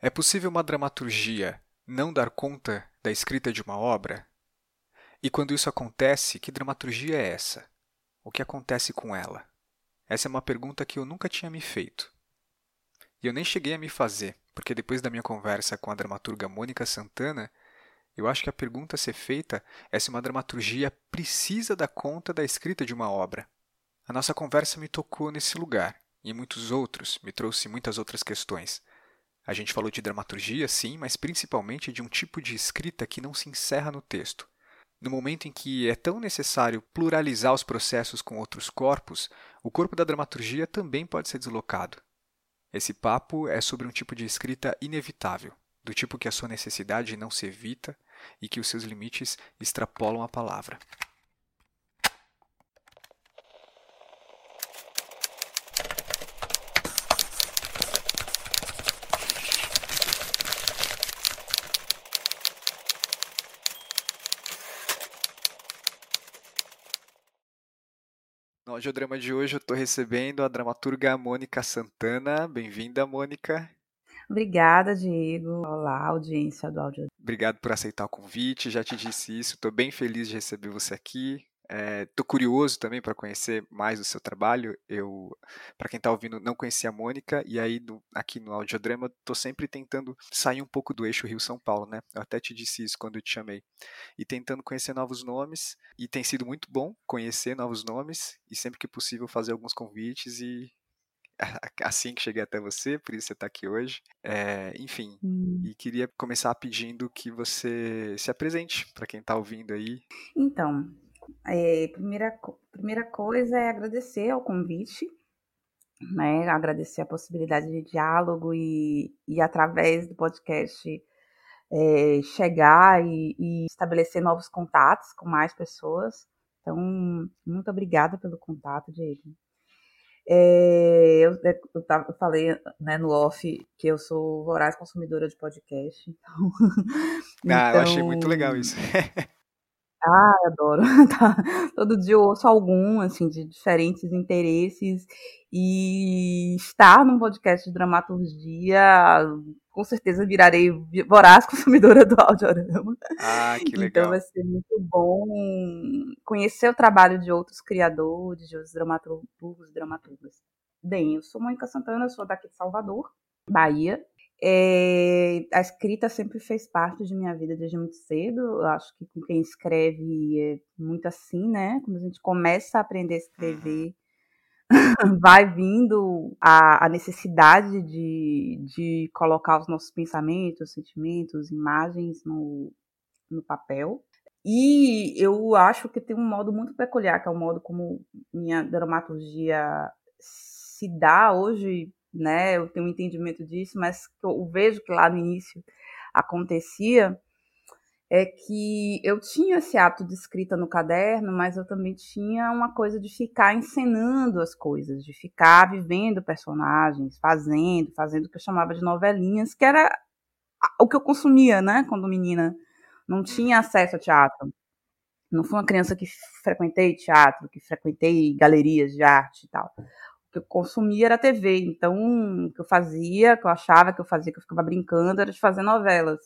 É possível uma dramaturgia não dar conta da escrita de uma obra? E quando isso acontece, que dramaturgia é essa? O que acontece com ela? Essa é uma pergunta que eu nunca tinha me feito. E eu nem cheguei a me fazer, porque depois da minha conversa com a dramaturga Mônica Santana, eu acho que a pergunta a ser feita é se uma dramaturgia precisa dar conta da escrita de uma obra. A nossa conversa me tocou nesse lugar, e muitos outros, me trouxe muitas outras questões. A gente falou de dramaturgia, sim, mas principalmente de um tipo de escrita que não se encerra no texto. No momento em que é tão necessário pluralizar os processos com outros corpos, o corpo da dramaturgia também pode ser deslocado. Esse papo é sobre um tipo de escrita inevitável, do tipo que a sua necessidade não se evita e que os seus limites extrapolam a palavra. No audiodrama de hoje eu estou recebendo a dramaturga Mônica Santana. Bem-vinda, Mônica. Obrigada, Diego. Olá, audiência do áudio. Obrigado por aceitar o convite. Já te disse isso. Estou bem feliz de receber você aqui. Estou é, curioso também para conhecer mais o seu trabalho. Eu, para quem está ouvindo, não conhecia a Mônica e aí aqui no Audiodrama estou sempre tentando sair um pouco do eixo Rio-São Paulo, né? Eu até te disse isso quando eu te chamei e tentando conhecer novos nomes e tem sido muito bom conhecer novos nomes e sempre que possível fazer alguns convites e assim que cheguei até você, por isso você está aqui hoje. É, enfim, hum. e queria começar pedindo que você se apresente para quem está ouvindo aí. Então, é, primeira, primeira coisa é agradecer ao convite, né? Agradecer a possibilidade de diálogo e, e através do podcast é, chegar e, e, estabelecer novos contatos com mais pessoas. Então, muito obrigada pelo contato, Diego. É, eu, é, eu, eu, falei né, no off que eu sou voraz consumidora de podcast. Então, ah, então, eu achei muito legal isso. Ah, adoro. Tá. Todo dia eu ouço algum, assim, de diferentes interesses. E estar num podcast de dramaturgia, com certeza virarei voraz consumidora do audiorama. Ah, que então, legal. Então vai ser muito bom conhecer o trabalho de outros criadores, de outros dramaturgos e dramaturgas. Bem, eu sou Mônica Santana, sou daqui de Salvador, Bahia. É, a escrita sempre fez parte de minha vida desde muito cedo. Eu acho que com quem escreve é muito assim, né? Quando a gente começa a aprender a escrever, vai vindo a, a necessidade de, de colocar os nossos pensamentos, sentimentos, imagens no, no papel. E eu acho que tem um modo muito peculiar, que é o modo como minha dramaturgia se dá hoje né? Eu tenho um entendimento disso, mas eu vejo que lá no início acontecia é que eu tinha esse hábito de escrita no caderno, mas eu também tinha uma coisa de ficar encenando as coisas, de ficar vivendo personagens, fazendo, fazendo o que eu chamava de novelinhas, que era o que eu consumia, né, quando menina. Não tinha acesso a teatro. Não fui uma criança que frequentei teatro, que frequentei galerias de arte e tal que eu consumia era TV. Então, o que eu fazia, que eu achava que eu fazia, que eu ficava brincando, era de fazer novelas.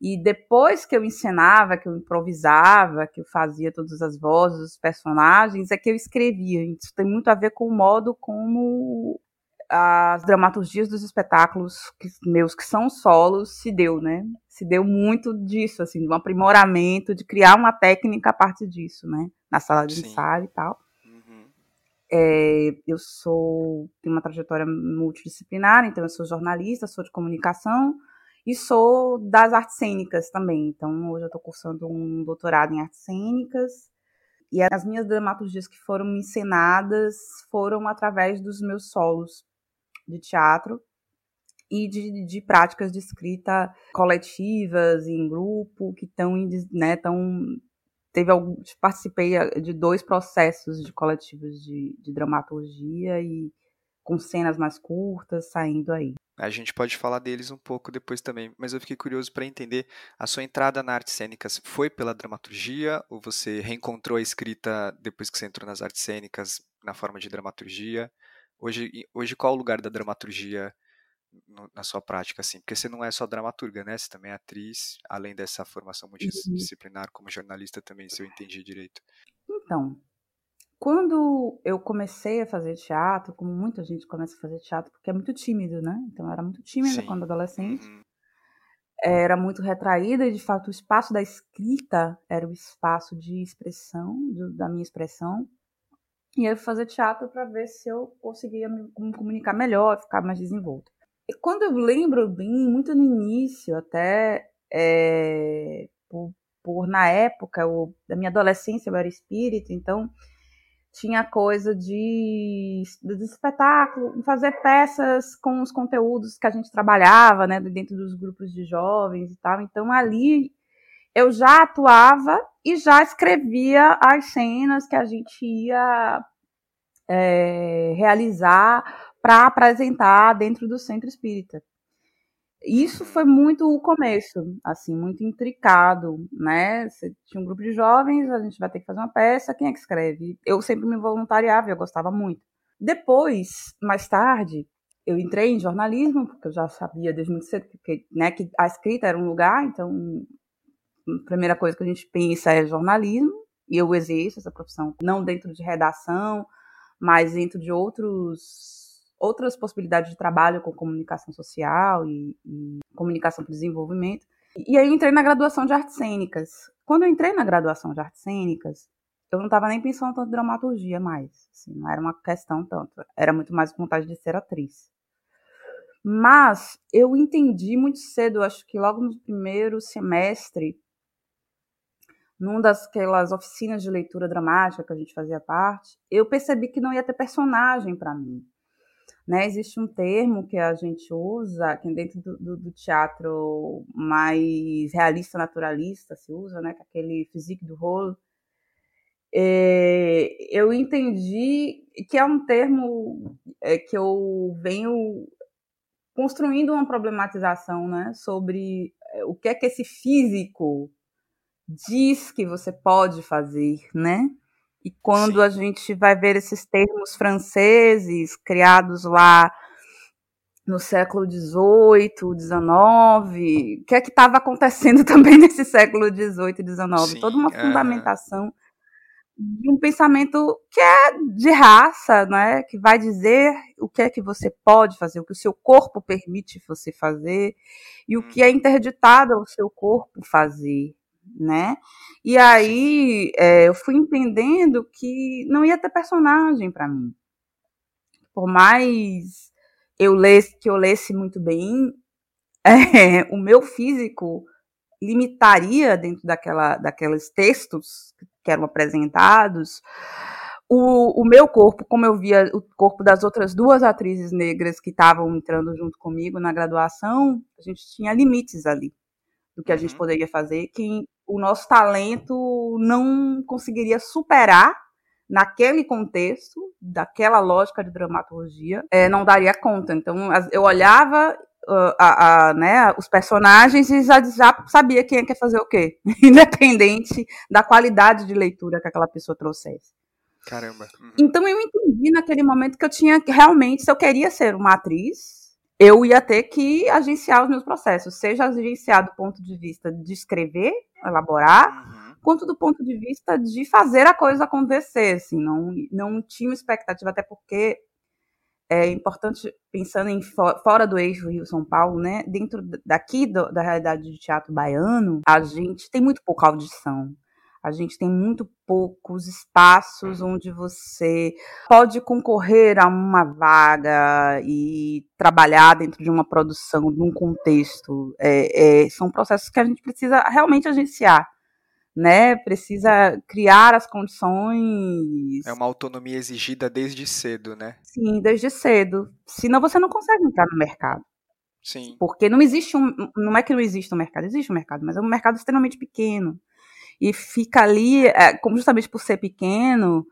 E depois que eu encenava, que eu improvisava, que eu fazia todas as vozes, os personagens, é que eu escrevia. Isso tem muito a ver com o modo como as dramaturgias dos espetáculos que, meus que são solos se deu, né? Se deu muito disso, assim, de um aprimoramento, de criar uma técnica a partir disso, né? Na sala de Sim. ensaio e tal. É, eu sou tenho uma trajetória multidisciplinar, então eu sou jornalista, sou de comunicação e sou das artes cênicas também. Então hoje eu estou cursando um doutorado em artes cênicas e as minhas dramaturgias que foram encenadas foram através dos meus solos de teatro e de, de práticas de escrita coletivas em grupo que estão né, teve algum, participei eh, de dois processos de coletivos de, de dramaturgia e com cenas mais curtas saindo aí. A gente pode falar deles um pouco depois também, mas eu fiquei curioso para entender a sua entrada na artes cênicas foi pela dramaturgia ou você reencontrou a escrita depois que você entrou nas artes cênicas na forma de dramaturgia? Hoje, hoje qual o lugar da dramaturgia no, na sua prática, assim? Porque você não é só dramaturga, né? Você também é atriz, além dessa formação multidisciplinar como jornalista também, se eu entendi direito. Então, quando eu comecei a fazer teatro, como muita gente começa a fazer teatro, porque é muito tímido, né? Então, eu era muito tímida Sim. quando adolescente. Uhum. Era muito retraída e, de fato, o espaço da escrita era o espaço de expressão, de, da minha expressão. E eu fui fazer teatro para ver se eu conseguia me, me comunicar melhor, ficar mais desenvolta. Quando eu lembro bem, muito no início, até é, por, por, na época eu, da minha adolescência eu era espírita, então tinha coisa de, de espetáculo, fazer peças com os conteúdos que a gente trabalhava, né, dentro dos grupos de jovens e tal. Então ali eu já atuava e já escrevia as cenas que a gente ia é, realizar para apresentar dentro do centro espírita. Isso foi muito o começo, assim, muito intricado, né? Você tinha um grupo de jovens, a gente vai ter que fazer uma peça, quem é que escreve? Eu sempre me voluntariava, eu gostava muito. Depois, mais tarde, eu entrei em jornalismo, porque eu já sabia desde muito cedo que, né, que a escrita era um lugar, então a primeira coisa que a gente pensa é jornalismo, e eu exerço essa profissão não dentro de redação, mas dentro de outros outras possibilidades de trabalho com comunicação social e, e comunicação para desenvolvimento. E aí eu entrei na graduação de artes cênicas. Quando eu entrei na graduação de artes cênicas, eu não estava nem pensando tanto em dramaturgia mais. Assim, não era uma questão tanto. Era muito mais vontade de ser atriz. Mas eu entendi muito cedo, acho que logo no primeiro semestre, numa daquelas oficinas de leitura dramática que a gente fazia parte, eu percebi que não ia ter personagem para mim. Né? Existe um termo que a gente usa, que dentro do, do, do teatro mais realista, naturalista se usa, né? que é aquele physique do rolo. É, eu entendi que é um termo é, que eu venho construindo uma problematização né, sobre é, o que é que esse físico diz que você pode fazer, né? E quando Sim. a gente vai ver esses termos franceses criados lá no século XVIII, XIX, o que é que estava acontecendo também nesse século XVIII e XIX? Toda uma fundamentação de um pensamento que é de raça, né? que vai dizer o que é que você pode fazer, o que o seu corpo permite você fazer e o que é uhum. interditado ao seu corpo fazer né? E aí é, eu fui entendendo que não ia ter personagem para mim. Por mais eu lesse, que eu lesse muito bem, é, o meu físico limitaria dentro daquela, daqueles textos que eram apresentados o, o meu corpo, como eu via o corpo das outras duas atrizes negras que estavam entrando junto comigo na graduação, a gente tinha limites ali do que a gente uhum. poderia fazer, que o nosso talento não conseguiria superar naquele contexto, daquela lógica de dramaturgia, é, não daria conta. Então, eu olhava uh, a, a, né, os personagens e já, já sabia quem é que ia fazer o quê, independente da qualidade de leitura que aquela pessoa trouxesse. Caramba. Uhum. Então eu entendi naquele momento que eu tinha realmente, se eu queria ser uma atriz, eu ia ter que agenciar os meus processos, seja agenciar do ponto de vista de escrever, elaborar, uhum. quanto do ponto de vista de fazer a coisa acontecer, assim, não, não tinha expectativa, até porque é importante, pensando em fora do eixo Rio-São Paulo, né, dentro daqui do, da realidade de teatro baiano, a gente tem muito pouca audição, a gente tem muito poucos espaços onde você pode concorrer a uma vaga e trabalhar dentro de uma produção, de um contexto. É, é, são processos que a gente precisa realmente agenciar. Né, precisa criar as condições. É uma autonomia exigida desde cedo, né? Sim, desde cedo. Senão você não consegue entrar no mercado. Sim. Porque não existe um. Não é que não existe um mercado, existe um mercado, mas é um mercado extremamente pequeno e fica ali, é, como justamente por ser pequeno,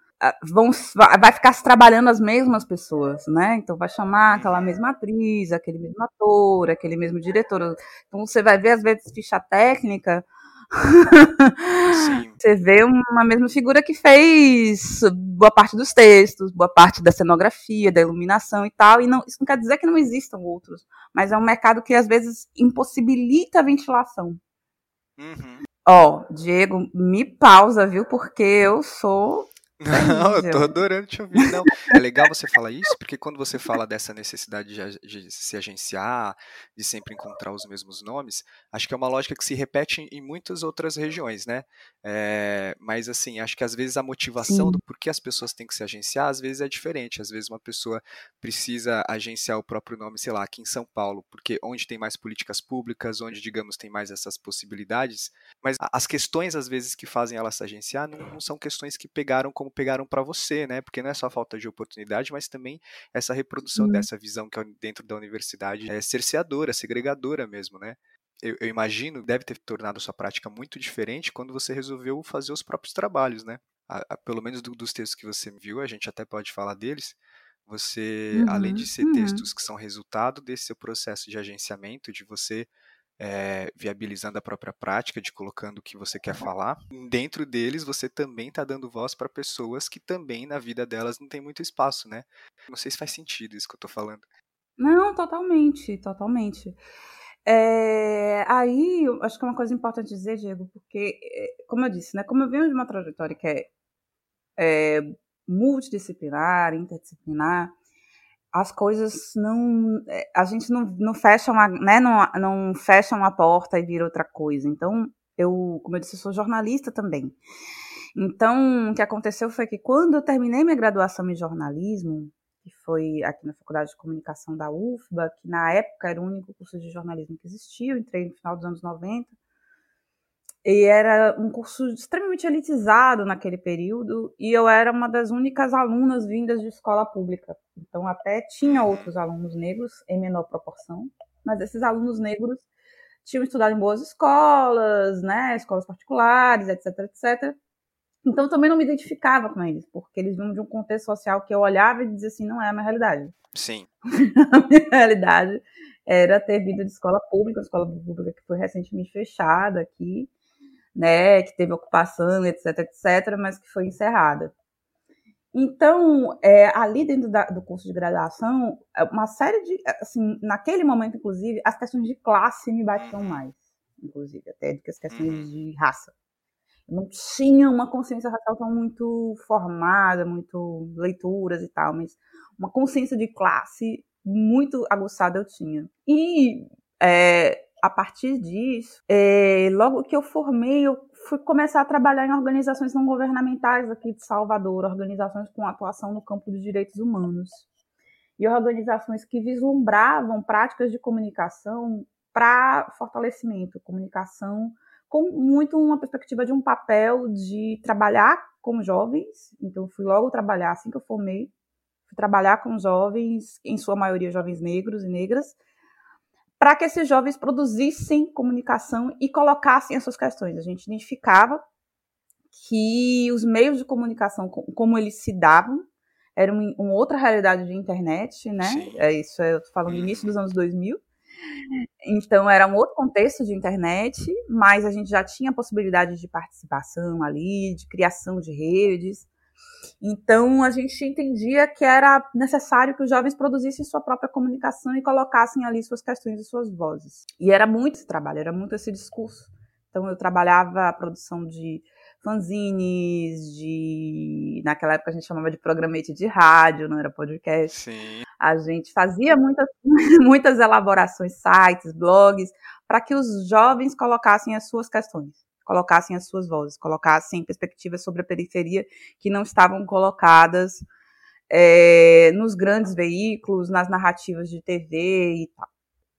vão, vai ficar se trabalhando as mesmas pessoas, né? Então vai chamar aquela mesma atriz, aquele mesmo ator, aquele mesmo diretor. Então você vai ver, às vezes, ficha técnica. Você vê uma mesma figura que fez boa parte dos textos, boa parte da cenografia, da iluminação e tal. E não, isso não quer dizer que não existam outros, mas é um mercado que às vezes impossibilita a ventilação. Uhum. Ó, Diego, me pausa, viu? Porque eu sou não, eu tô adorando te ouvir. Não, é legal você falar isso, porque quando você fala dessa necessidade de, de, se agenciar, de sempre encontrar os mesmos nomes, acho que é uma lógica que se repete em muitas outras regiões, né? É, mas assim, acho que às vezes a motivação Sim. do porquê as pessoas têm que se agenciar, às vezes é diferente. Às vezes uma pessoa precisa agenciar o próprio nome, sei lá, aqui em São Paulo, porque onde tem mais políticas públicas, onde, digamos, tem mais essas possibilidades, mas as questões, às vezes, que fazem ela se agenciar não, não são questões que pegaram como pegaram para você, né? Porque não é só falta de oportunidade, mas também essa reprodução uhum. dessa visão que é dentro da universidade é cerceadora, segregadora mesmo, né? Eu, eu, imagino deve ter tornado sua prática muito diferente quando você resolveu fazer os próprios trabalhos, né? A, a, pelo menos do, dos textos que você viu, a gente até pode falar deles. Você, uhum, além de ser uhum. textos que são resultado desse seu processo de agenciamento, de você é, viabilizando a própria prática, de colocando o que você quer falar. Dentro deles, você também está dando voz para pessoas que também na vida delas não tem muito espaço, né? Não sei se faz sentido isso que eu estou falando. Não, totalmente, totalmente. É, aí, acho que é uma coisa importante dizer, Diego, porque, é, como eu disse, né, como eu venho de uma trajetória que é, é multidisciplinar, interdisciplinar, as coisas não. É, a gente não, não fecha uma, né, não, não fecha uma porta e vira outra coisa. Então, eu, como eu disse, eu sou jornalista também. Então, o que aconteceu foi que quando eu terminei minha graduação em jornalismo, que foi aqui na Faculdade de Comunicação da UFBA, que na época era o único curso de jornalismo que existia, eu entrei no final dos anos 90, e era um curso extremamente elitizado naquele período, e eu era uma das únicas alunas vindas de escola pública. Então, até tinha outros alunos negros, em menor proporção, mas esses alunos negros tinham estudado em boas escolas, né, escolas particulares, etc, etc. Então, eu também não me identificava com eles, porque eles vinham de um contexto social que eu olhava e dizia assim, não é a minha realidade. Sim. a minha realidade era ter vindo de escola pública, escola pública que foi recentemente fechada aqui, né, que teve ocupação, etc, etc, mas que foi encerrada. Então, é, ali dentro da, do curso de graduação, é, uma série de, assim, naquele momento, inclusive, as questões de classe me batiam mais, inclusive, até do que as questões uhum. de raça. Não tinha uma consciência racial tão muito formada, muito leituras e tal, mas uma consciência de classe muito aguçada eu tinha. E é, a partir disso, é, logo que eu formei, eu fui começar a trabalhar em organizações não governamentais aqui de Salvador, organizações com atuação no campo dos direitos humanos. E organizações que vislumbravam práticas de comunicação para fortalecimento, comunicação com muito uma perspectiva de um papel de trabalhar com jovens. Então, fui logo trabalhar assim que eu formei, fui trabalhar com jovens, em sua maioria jovens negros e negras, para que esses jovens produzissem comunicação e colocassem as suas questões. A gente identificava que os meios de comunicação, como eles se davam, era uma, outra realidade de internet, né? É isso, eu tô falando do início dos anos 2000. Então, era um outro contexto de internet, mas a gente já tinha possibilidade de participação ali, de criação de redes. Então, a gente entendia que era necessário que os jovens produzissem sua própria comunicação e colocassem ali suas questões e suas vozes. E era muito esse trabalho, era muito esse discurso. Então, eu trabalhava a produção de fanzines, de. Naquela época a gente chamava de programete de rádio, não era podcast. Sim. A gente fazia muitas, muitas elaborações, sites, blogs, para que os jovens colocassem as suas questões colocassem as suas vozes, colocassem perspectivas sobre a periferia que não estavam colocadas é, nos grandes veículos, nas narrativas de TV e tal.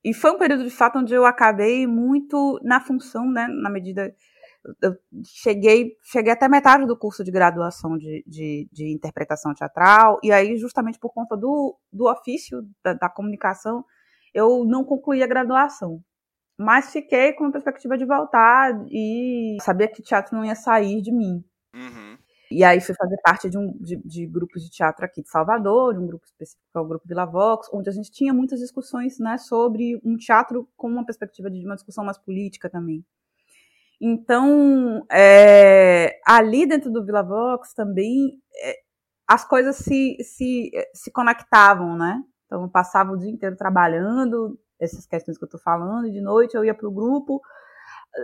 E foi um período de fato onde eu acabei muito na função, né, na medida eu cheguei, cheguei até metade do curso de graduação de, de, de interpretação teatral, e aí, justamente por conta do, do ofício da, da comunicação, eu não concluí a graduação. Mas fiquei com a perspectiva de voltar e sabia que teatro não ia sair de mim. Uhum. E aí fui fazer parte de, um, de, de, grupos de teatro aqui de Salvador, de um grupo específico, que é o Grupo Vila Vox, onde a gente tinha muitas discussões né, sobre um teatro com uma perspectiva de uma discussão mais política também. Então, é, ali dentro do Vila Vox também é, as coisas se, se, se conectavam, né? Então, eu passava o dia inteiro trabalhando, essas questões que eu estou falando, e de noite eu ia para o grupo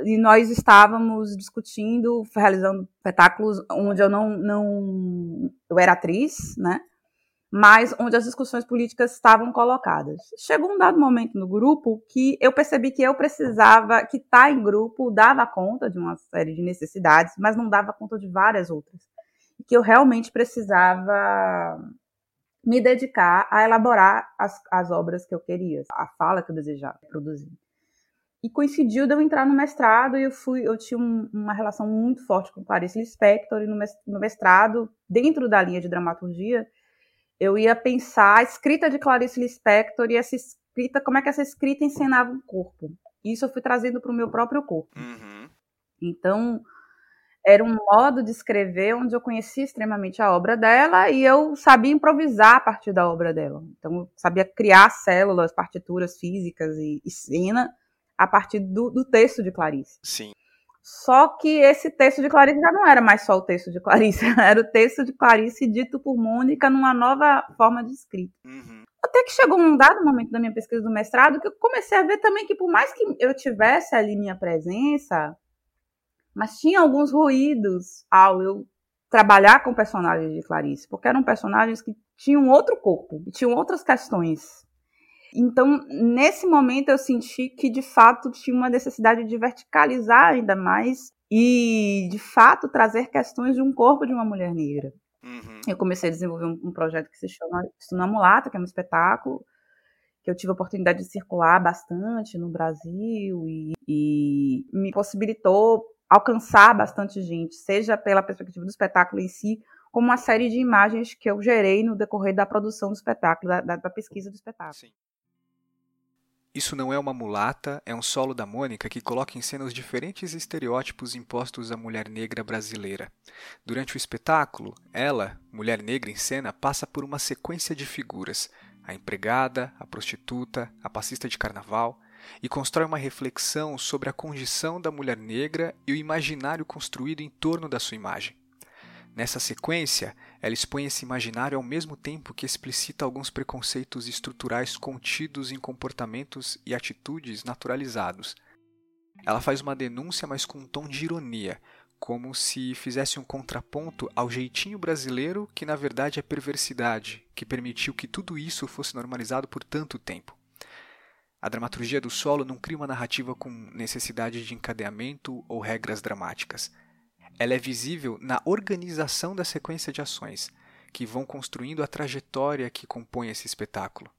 e nós estávamos discutindo, realizando espetáculos onde eu não, não eu era atriz, né? Mas onde as discussões políticas estavam colocadas. Chegou um dado momento no grupo que eu percebi que eu precisava, que estar tá em grupo dava conta de uma série de necessidades, mas não dava conta de várias outras. Que eu realmente precisava me dedicar a elaborar as, as obras que eu queria, a fala que eu desejava produzir. E coincidiu de eu entrar no mestrado e eu fui, eu tinha um, uma relação muito forte com Clarice Lispector e no mestrado, dentro da linha de dramaturgia, eu ia pensar a escrita de Clarice Lispector e essa escrita, como é que essa escrita encenava o corpo. Isso eu fui trazendo para o meu próprio corpo. Uhum. Então, era um modo de escrever onde eu conhecia extremamente a obra dela e eu sabia improvisar a partir da obra dela. Então, eu sabia criar células, partituras físicas e, e cena a partir do, do texto de Clarice. Sim. Só que esse texto de Clarice já não era mais só o texto de Clarice, era o texto de Clarice dito por Mônica numa nova forma de escrita. Uhum. Até que chegou um dado momento da minha pesquisa do mestrado que eu comecei a ver também que por mais que eu tivesse ali minha presença, mas tinha alguns ruídos ao eu trabalhar com personagens de Clarice, porque eram personagens que tinham outro corpo, e tinham outras questões então, nesse momento, eu senti que de fato tinha uma necessidade de verticalizar ainda mais e, de fato, trazer questões de um corpo de uma mulher negra. Uhum. Eu comecei a desenvolver um, um projeto que se chama Estuna Mulata, que é um espetáculo que eu tive a oportunidade de circular bastante no Brasil e, e me possibilitou alcançar bastante gente, seja pela perspectiva do espetáculo em si, como uma série de imagens que eu gerei no decorrer da produção do espetáculo, da, da pesquisa do espetáculo. Sim. Isso não é uma mulata, é um solo da Mônica que coloca em cena os diferentes estereótipos impostos à mulher negra brasileira. Durante o espetáculo, ela, mulher negra em cena, passa por uma sequência de figuras: a empregada, a prostituta, a passista de carnaval, e constrói uma reflexão sobre a condição da mulher negra e o imaginário construído em torno da sua imagem. Nessa sequência, ela expõe esse imaginário ao mesmo tempo que explicita alguns preconceitos estruturais contidos em comportamentos e atitudes naturalizados. Ela faz uma denúncia, mas com um tom de ironia, como se fizesse um contraponto ao jeitinho brasileiro que na verdade é perversidade, que permitiu que tudo isso fosse normalizado por tanto tempo. A dramaturgia do solo não cria uma narrativa com necessidade de encadeamento ou regras dramáticas ela é visível na organização da sequência de ações, que vão construindo a trajetória que compõe esse espetáculo.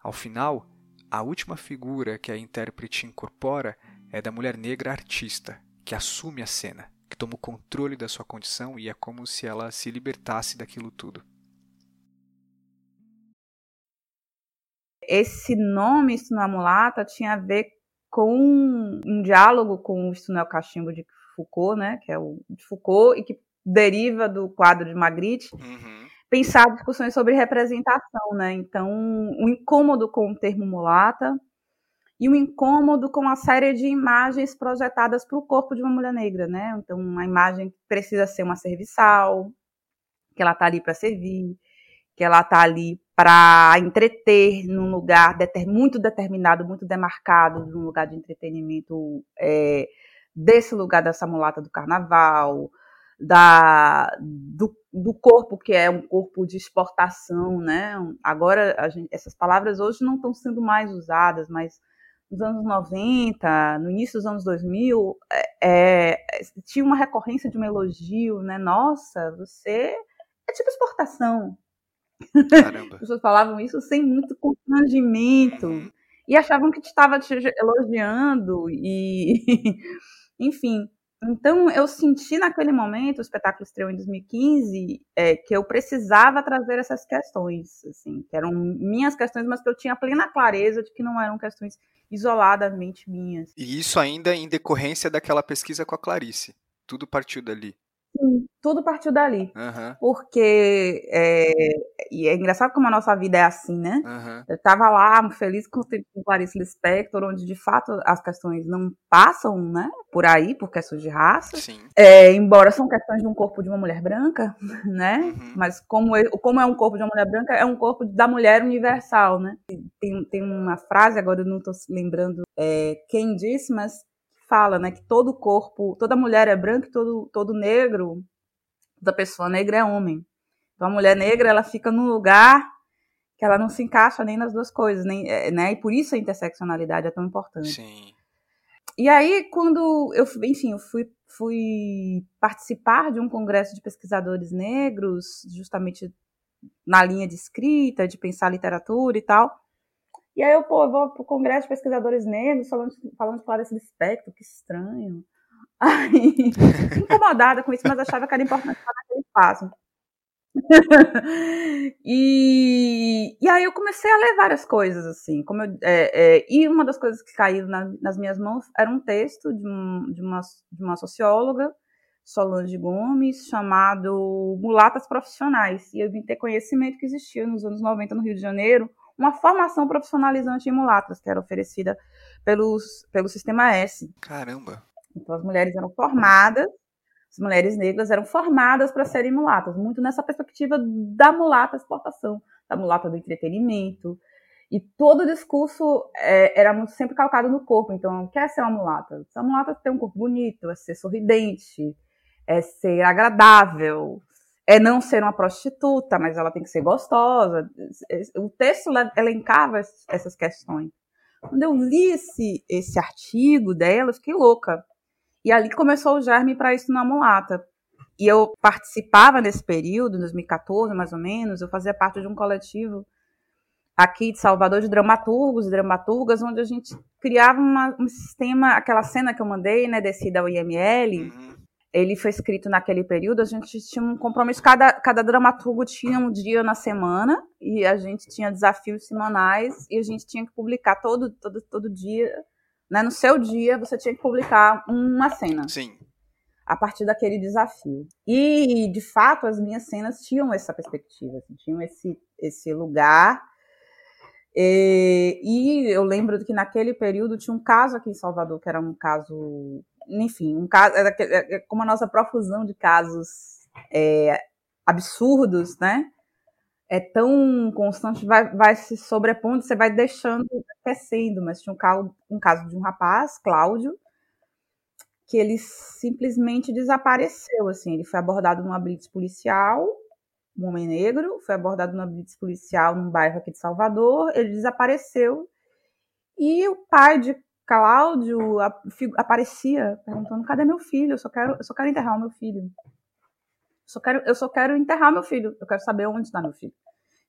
Ao final, a última figura que a intérprete incorpora é da mulher negra artista, que assume a cena, que toma o controle da sua condição e é como se ela se libertasse daquilo tudo. Esse nome, Estuna Mulata, tinha a ver com um diálogo com o Estunel Cachimbo de Foucault, né, que é o de Foucault, e que deriva do quadro de Magritte, uhum. pensar discussões sobre representação, né? Então, um incômodo com o termo mulata e um incômodo com a série de imagens projetadas para o corpo de uma mulher negra, né? Então, uma imagem que precisa ser uma serviçal, que ela está ali para servir, que ela está ali para entreter num lugar muito determinado, muito demarcado, num lugar de entretenimento é, desse lugar dessa mulata do carnaval, da, do, do, corpo que é um corpo de exportação, né? Agora, gente, essas palavras hoje não estão sendo mais usadas, mas nos anos 90, no início dos anos 2000, é, é, tinha uma recorrência de um elogio, né? Nossa, você é tipo exportação. Caramba. As pessoas falavam isso sem muito constrangimento uhum. e achavam que te estava te elogiando e Enfim, então eu senti naquele momento, o espetáculo estreou em 2015, é, que eu precisava trazer essas questões, assim, que eram minhas questões, mas que eu tinha plena clareza de que não eram questões isoladamente minhas. E isso ainda em decorrência daquela pesquisa com a Clarice. Tudo partiu dali. Tudo partiu dali. Uhum. Porque é, e é engraçado como a nossa vida é assim, né? Uhum. Eu estava lá feliz com o Clarice Lispector, onde de fato as questões não passam, né? Por aí, por questões de raça. Sim. É, embora são questões de um corpo de uma mulher branca, né? Uhum. Mas como, é- como é um corpo de uma mulher branca, é um corpo da mulher universal, né? Tem, tem uma frase, agora eu não estou lembrando é, quem disse, mas fala, né, que todo corpo, toda mulher é branca e todo, todo negro, toda pessoa negra é homem. Então a mulher negra, ela fica num lugar que ela não se encaixa nem nas duas coisas, nem, é, né? E por isso a interseccionalidade é tão importante. Sim. E aí, quando eu, enfim, eu fui, fui participar de um congresso de pesquisadores negros, justamente na linha de escrita, de pensar literatura e tal. E aí eu, pô, eu vou pro congresso de pesquisadores negros falando, falando de Clarice Lispector, que estranho. Aí, incomodada com isso, mas achava que era importante falar naquele espaço. e, e aí eu comecei a ler várias coisas, assim. Como eu, é, é, e uma das coisas que caiu na, nas minhas mãos era um texto de, um, de, uma, de uma socióloga, Solange Gomes, chamado Mulatas Profissionais. E eu vim ter conhecimento que existia nos anos 90 no Rio de Janeiro uma formação profissionalizante em mulatas, que era oferecida pelos, pelo Sistema S. Caramba. Então as mulheres eram formadas, as mulheres negras eram formadas para serem mulatas, muito nessa perspectiva da mulata exportação, da mulata do entretenimento. E todo o discurso é, era muito sempre calcado no corpo. Então, quer ser uma mulata? Ser uma mulata tem um corpo bonito, é ser sorridente, é ser agradável, é não ser uma prostituta, mas ela tem que ser gostosa. O texto elencava essas questões. Quando eu li esse, esse artigo dela, eu fiquei louca. E ali começou o germe para isso na mulata. E eu participava nesse período, em 2014 mais ou menos, eu fazia parte de um coletivo aqui de Salvador de dramaturgos e dramaturgas, onde a gente criava uma, um sistema, aquela cena que eu mandei, né, descida ao IML, Uhum. Ele foi escrito naquele período, a gente tinha um compromisso, cada, cada dramaturgo tinha um dia na semana, e a gente tinha desafios semanais, e a gente tinha que publicar todo, todo, todo dia, né, no seu dia, você tinha que publicar uma cena, Sim. a partir daquele desafio. E, de fato, as minhas cenas tinham essa perspectiva, assim, tinham esse, esse lugar, e, e eu lembro que naquele período tinha um caso aqui em Salvador, que era um caso enfim, um caso, é, é, como a nossa profusão de casos é, absurdos, né? É tão constante, vai, vai se sobrepondo, você vai deixando crescendo. Mas tinha um caso, um caso de um rapaz, Cláudio, que ele simplesmente desapareceu. Assim, ele foi abordado numa blitz policial, um homem negro, foi abordado numa blitz policial num bairro aqui de Salvador, ele desapareceu. E o pai de Cláudio aparecia perguntando: cadê meu filho? Eu só quero, eu só quero enterrar o meu filho. Eu só quero, eu só quero enterrar meu filho. Eu quero saber onde está meu filho.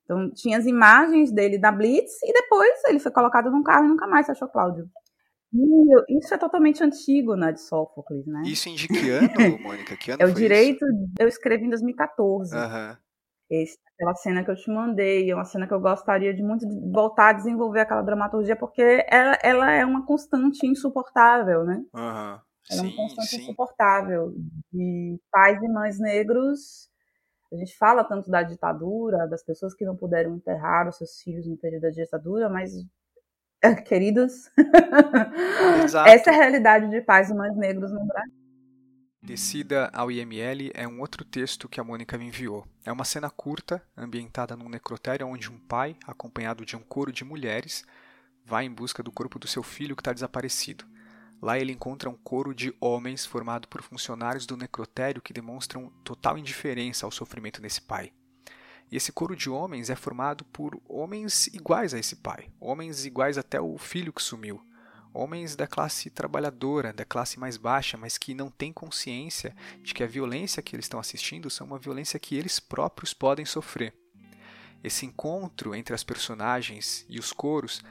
Então tinha as imagens dele da Blitz e depois ele foi colocado num carro e nunca mais se achou Cláudio. Isso é totalmente antigo, né, de Sófocles, né? Isso de que ano, Mônica? Que ano é o direito. Isso? Eu escrevi em 2014. Uhum. Esse, aquela cena que eu te mandei, é uma cena que eu gostaria de muito de voltar a desenvolver aquela dramaturgia, porque ela, ela é uma constante insuportável, né? Uhum. Ela é uma constante sim. insuportável de pais e mães negros. A gente fala tanto da ditadura, das pessoas que não puderam enterrar os seus filhos no período da ditadura, mas, queridos, Exato. essa é a realidade de pais e mães negros no Brasil. Descida ao IML é um outro texto que a Mônica me enviou. É uma cena curta, ambientada num necrotério onde um pai, acompanhado de um coro de mulheres, vai em busca do corpo do seu filho que está desaparecido. Lá ele encontra um coro de homens formado por funcionários do necrotério que demonstram total indiferença ao sofrimento desse pai. E esse coro de homens é formado por homens iguais a esse pai, homens iguais até o filho que sumiu, homens da classe trabalhadora, da classe mais baixa, mas que não têm consciência de que a violência que eles estão assistindo são uma violência que eles próprios podem sofrer. Esse encontro entre as personagens e os coros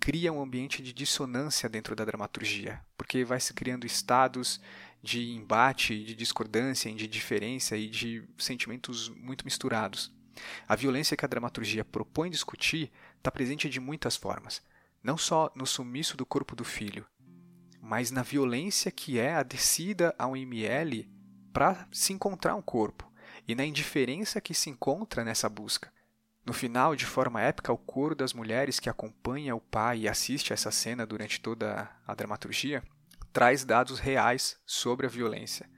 cria um ambiente de dissonância dentro da dramaturgia, porque vai se criando estados de embate, de discordância, de diferença e de sentimentos muito misturados. A violência que a dramaturgia propõe discutir está presente de muitas formas não só no sumiço do corpo do filho, mas na violência que é a descida ao ML para se encontrar um corpo e na indiferença que se encontra nessa busca. No final, de forma épica, o coro das mulheres que acompanha o pai e assiste a essa cena durante toda a dramaturgia traz dados reais sobre a violência.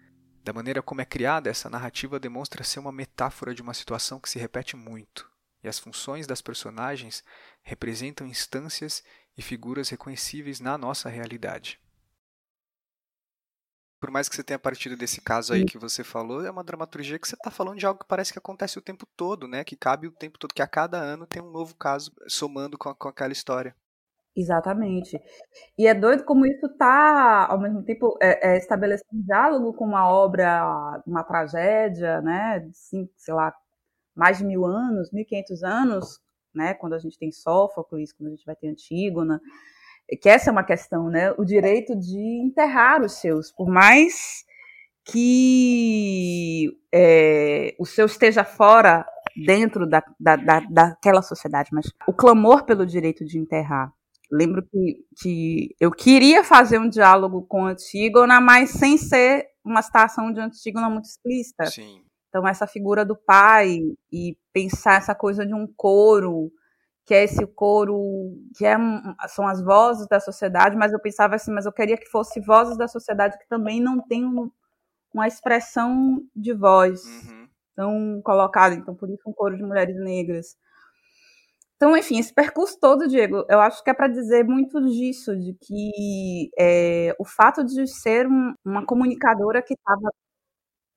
Da maneira como é criada, essa narrativa demonstra ser uma metáfora de uma situação que se repete muito, e as funções das personagens representam instâncias e figuras reconhecíveis na nossa realidade por mais que você tenha partido desse caso aí que você falou, é uma dramaturgia que você está falando de algo que parece que acontece o tempo todo, né? Que cabe o tempo todo, que a cada ano tem um novo caso somando com, com aquela história. Exatamente. E é doido como isso está, ao mesmo tempo, é, é estabelecendo um diálogo com uma obra, uma tragédia, né? Cinco, sei lá, mais de mil anos, mil e quinhentos anos, né? Quando a gente tem Sófocles, quando a gente vai ter Antígona que essa é uma questão, né? O direito de enterrar os seus, por mais que é, o seu esteja fora dentro da, da, da, daquela sociedade, mas o clamor pelo direito de enterrar. Lembro que, que eu queria fazer um diálogo com Antígona, mas sem ser uma citação de Antígona muito explícita. Sim. Então, essa figura do pai e pensar essa coisa de um coro que é esse coro, que é, são as vozes da sociedade, mas eu pensava assim, mas eu queria que fosse vozes da sociedade que também não tem uma expressão de voz uhum. tão colocada, então por isso um coro de mulheres negras. Então, enfim, esse percurso todo, Diego, eu acho que é para dizer muito disso, de que é, o fato de ser um, uma comunicadora que estava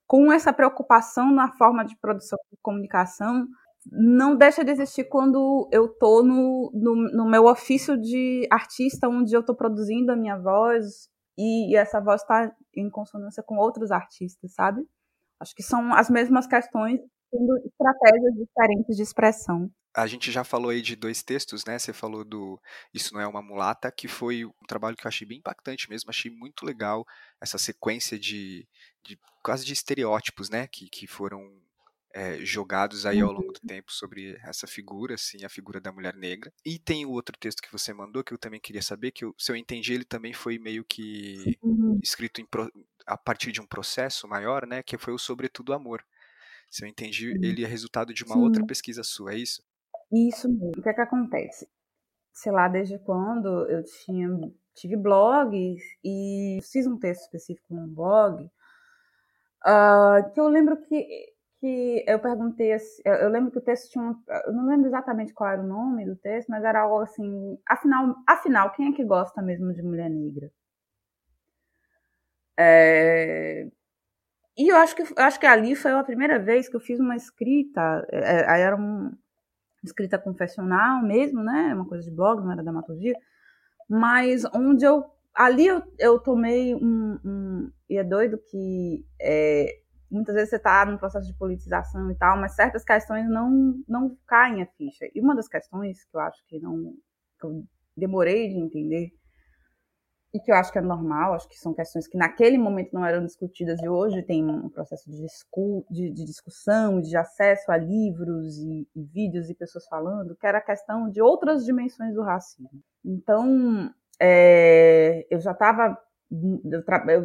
com essa preocupação na forma de produção de comunicação, não deixa de existir quando eu tô no, no, no meu ofício de artista, onde eu tô produzindo a minha voz e, e essa voz está em consonância com outros artistas, sabe? Acho que são as mesmas questões, tendo estratégias diferentes de expressão. A gente já falou aí de dois textos, né? Você falou do Isso Não É Uma Mulata, que foi um trabalho que eu achei bem impactante mesmo, achei muito legal essa sequência de, de quase de estereótipos, né? Que, que foram é, jogados aí ao longo do uhum. tempo sobre essa figura, assim, a figura da mulher negra. E tem o outro texto que você mandou que eu também queria saber, que eu, se eu entendi, ele também foi meio que uhum. escrito em, a partir de um processo maior, né, que foi o Sobretudo Amor. Se eu entendi, ele é resultado de uma Sim. outra pesquisa sua, é isso? Isso mesmo. O que é que acontece? Sei lá, desde quando eu tinha tive blogs e fiz um texto específico num blog, uh, que eu lembro que que eu perguntei eu lembro que o texto tinha, eu não lembro exatamente qual era o nome do texto, mas era algo assim, afinal, afinal quem é que gosta mesmo de mulher negra? É, e eu acho que acho que ali foi a primeira vez que eu fiz uma escrita, é, é, era uma escrita confessional mesmo, né, uma coisa de blog, não era dramaturgia, mas onde eu ali eu, eu tomei um, um e é doido que é, muitas vezes você está num processo de politização e tal, mas certas questões não, não caem a ficha. E uma das questões que eu acho que não que eu demorei de entender e que eu acho que é normal, acho que são questões que naquele momento não eram discutidas e hoje tem um processo de, discu de, de discussão, de acesso a livros e, e, vídeos e pessoas falando, que era a questão de outras dimensões do racismo. Então, é, eu já estava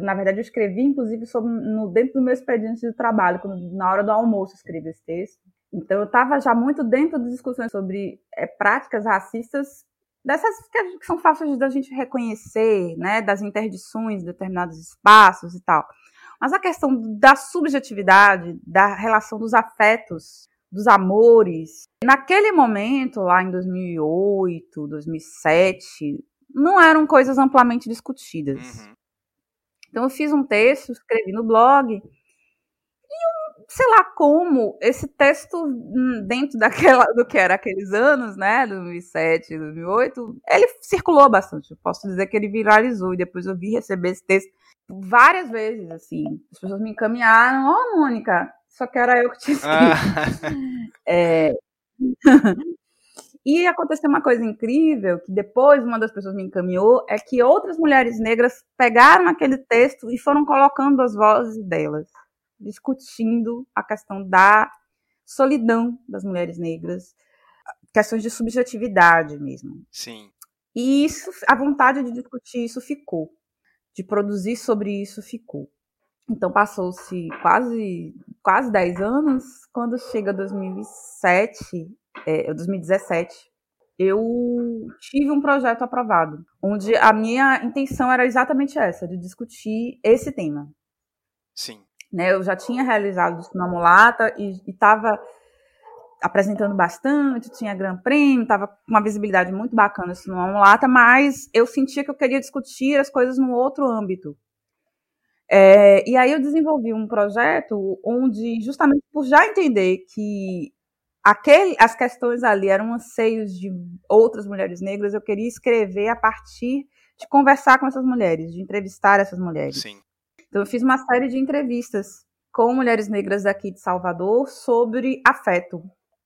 na verdade, eu escrevi, inclusive, sobre, no, dentro do meu expediente de trabalho, quando, na hora do almoço escrevi esse texto. Então, eu estava já muito dentro das discussões sobre é, práticas racistas, dessas que, são fáceis da gente reconhecer, né, das interdições de determinados espaços e tal. Mas a questão da subjetividade, da relação dos afetos, dos amores, naquele momento, lá em 2008, 2007, não eram coisas amplamente discutidas. Uhum. Então eu fiz um texto, escrevi no blog, e eu, sei lá como, esse texto, hum, dentro daquela, do que era aqueles anos, né, 2007, 2008, ele circulou bastante. Eu posso dizer que ele viralizou, e depois eu vi receber esse texto várias vezes, assim. As pessoas me encaminharam, ó, oh, Mônica, só que era eu que tinha escrito. Ah. é... E aconteceu uma coisa incrível, que depois uma das pessoas me encaminhou, é que outras mulheres negras pegaram aquele texto e foram colocando as vozes delas, discutindo a questão da solidão das mulheres negras, questões de subjetividade mesmo. Sim. E isso, a vontade de discutir isso ficou, de produzir sobre isso ficou. Então passou-se quase quase 10 anos, quando chega 2007, é, 2017, eu tive um projeto aprovado, onde a minha intenção era exatamente essa, de discutir esse tema. Sim. Né, eu já tinha realizado na Mulata e estava apresentando bastante, tinha Gran Prêmio, estava com uma visibilidade muito bacana isso no Mulata, mas eu sentia que eu queria discutir as coisas num outro âmbito. É, e aí eu desenvolvi um projeto onde, justamente por já entender que aquele, as questões ali eram anseios de outras mulheres negras, eu queria escrever a partir de conversar com essas mulheres, de entrevistar essas mulheres. Sim. Então eu fiz uma série de entrevistas com mulheres negras daqui de Salvador sobre afeto.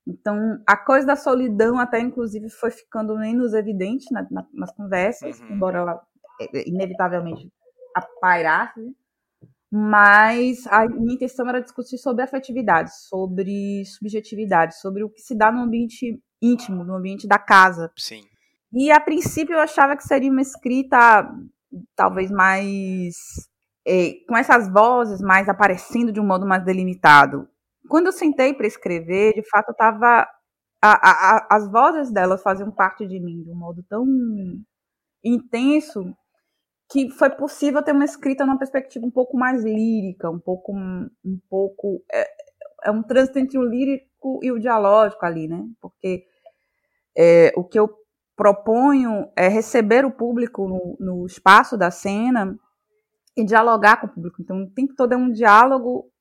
Então, a coisa da solidão até, inclusive, foi ficando menos evidente na, na, nas conversas, uhum. embora ela é, é, inevitavelmente pairasse mas a minha intenção era discutir sobre afetividade, sobre subjetividade, sobre o que se dá no ambiente íntimo, no ambiente da casa. Sim. E a princípio eu achava que seria uma escrita talvez mais. É, com essas vozes mais aparecendo de um modo mais delimitado. Quando eu sentei para escrever, de fato, eu estava. as vozes delas faziam parte de mim de um modo tão intenso que foi possível ter uma escrita numa perspectiva um pouco mais lírica, um pouco um pouco é, é um trânsito entre o lírico e o dialógico ali, né? Porque é, o que eu proponho é receber o público no, no espaço da cena e dialogar com o público. Então, o tempo todo é um diálogo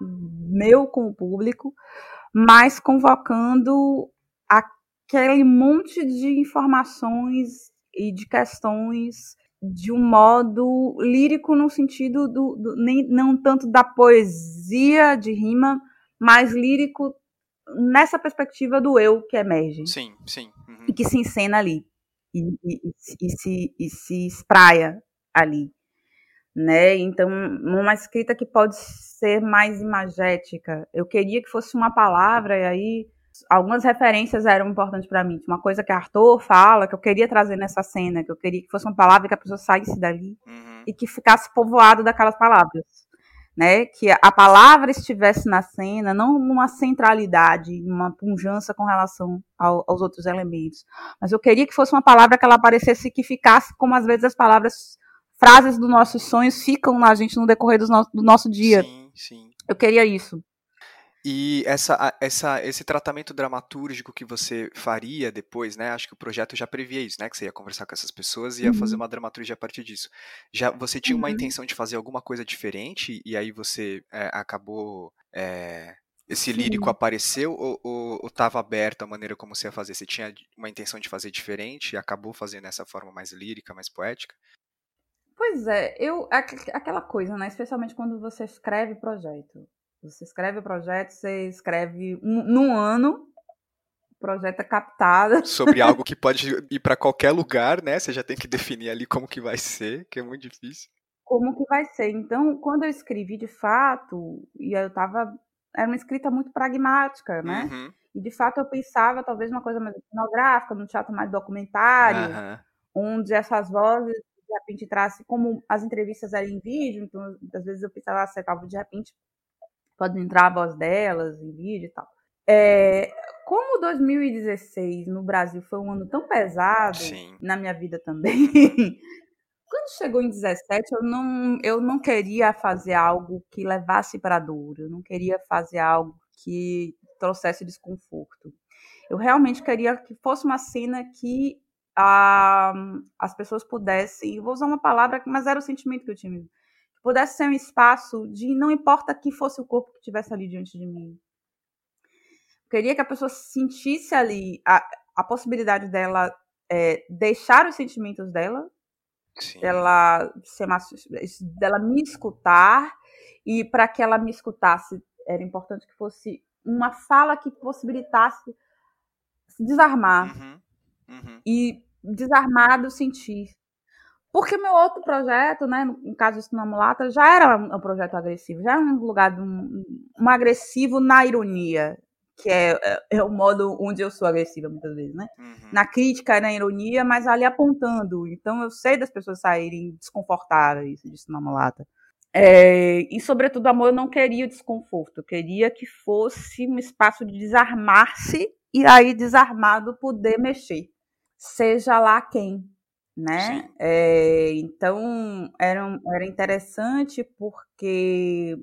meu com o público, mas convocando aquele monte de informações e de questões de um modo lírico no sentido do, do, nem não tanto da poesia de rima, mas lírico nessa perspectiva do eu que emerge. Sim, sim. Uhum. E que se encena ali. E, e, e, se, e se espraia ali. Né? Então, uma escrita que pode ser mais imagética. Eu queria que fosse uma palavra, e aí algumas referências eram importantes para mim. Uma coisa que Arthur fala, que eu queria trazer nessa cena, que eu queria que fosse uma palavra que a pessoa saísse dali uhum. e que ficasse povoado daquelas palavras. Né, que a palavra estivesse na cena, não numa centralidade, numa punjança com relação ao, aos outros elementos. Mas eu queria que fosse uma palavra que ela aparecesse que ficasse como às vezes as palavras, frases dos nossos sonhos ficam na gente no decorrer do nosso, do nosso dia. Sim, sim. Eu queria isso. E essa, essa, esse tratamento dramatúrgico que você faria depois, né? Acho que o projeto já previa isso, né? Que você ia conversar com essas pessoas e ia uhum. fazer uma dramaturgia a partir disso. Já você tinha uma uhum. intenção de fazer alguma coisa diferente e aí você é, acabou é, esse lírico Sim. apareceu ou estava aberto a maneira como você ia fazer? Você tinha uma intenção de fazer diferente e acabou fazendo essa forma mais lírica, mais poética? Pois é, eu aquela coisa, né? Especialmente quando você escreve projeto. Você escreve o projeto, você escreve um, num ano, o projeto é captado. Sobre algo que pode ir para qualquer lugar, né? Você já tem que definir ali como que vai ser, que é muito difícil. Como que vai ser. Então, quando eu escrevi de fato, e eu tava. Era uma escrita muito pragmática, né? Uhum. E de fato eu pensava talvez uma coisa mais etnográfica, num teatro mais documentário, uhum. onde essas vozes de repente trasse, como as entrevistas eram em vídeo, então às vezes eu pensava, ah, talvez de repente pode entrar a voz delas em vídeo e tal. É, como 2016 no Brasil foi um ano tão pesado, Sim. na minha vida também, quando chegou em 17, eu não, eu não queria fazer algo que levasse para dor, eu não queria fazer algo que trouxesse desconforto. Eu realmente queria que fosse uma cena que ah, as pessoas pudessem, vou usar uma palavra, mas era o sentimento que eu tinha pudesse ser um espaço de não importa que fosse o corpo que estivesse ali diante de mim. Eu queria que a pessoa sentisse ali a, a possibilidade dela é, deixar os sentimentos dela, Sim. dela, ser dela me escutar, e para que ela me escutasse, era importante que fosse uma fala que possibilitasse se desarmar. Uhum. Uhum. E desarmado sentir porque meu outro projeto, né, no caso do Namulata, já era um projeto agressivo, já era um lugar de um, um agressivo na ironia, que é, é, é, o modo onde eu sou agressiva muitas vezes, né? Uhum. Na crítica e na ironia, mas ali apontando. Então eu sei das pessoas saírem desconfortáveis disso na mulata. É, e, sobretudo, amor, eu não queria desconforto, eu queria que fosse um espaço de desarmar-se e aí, desarmado, poder mexer, seja lá quem, né? É, então, era, era interessante porque,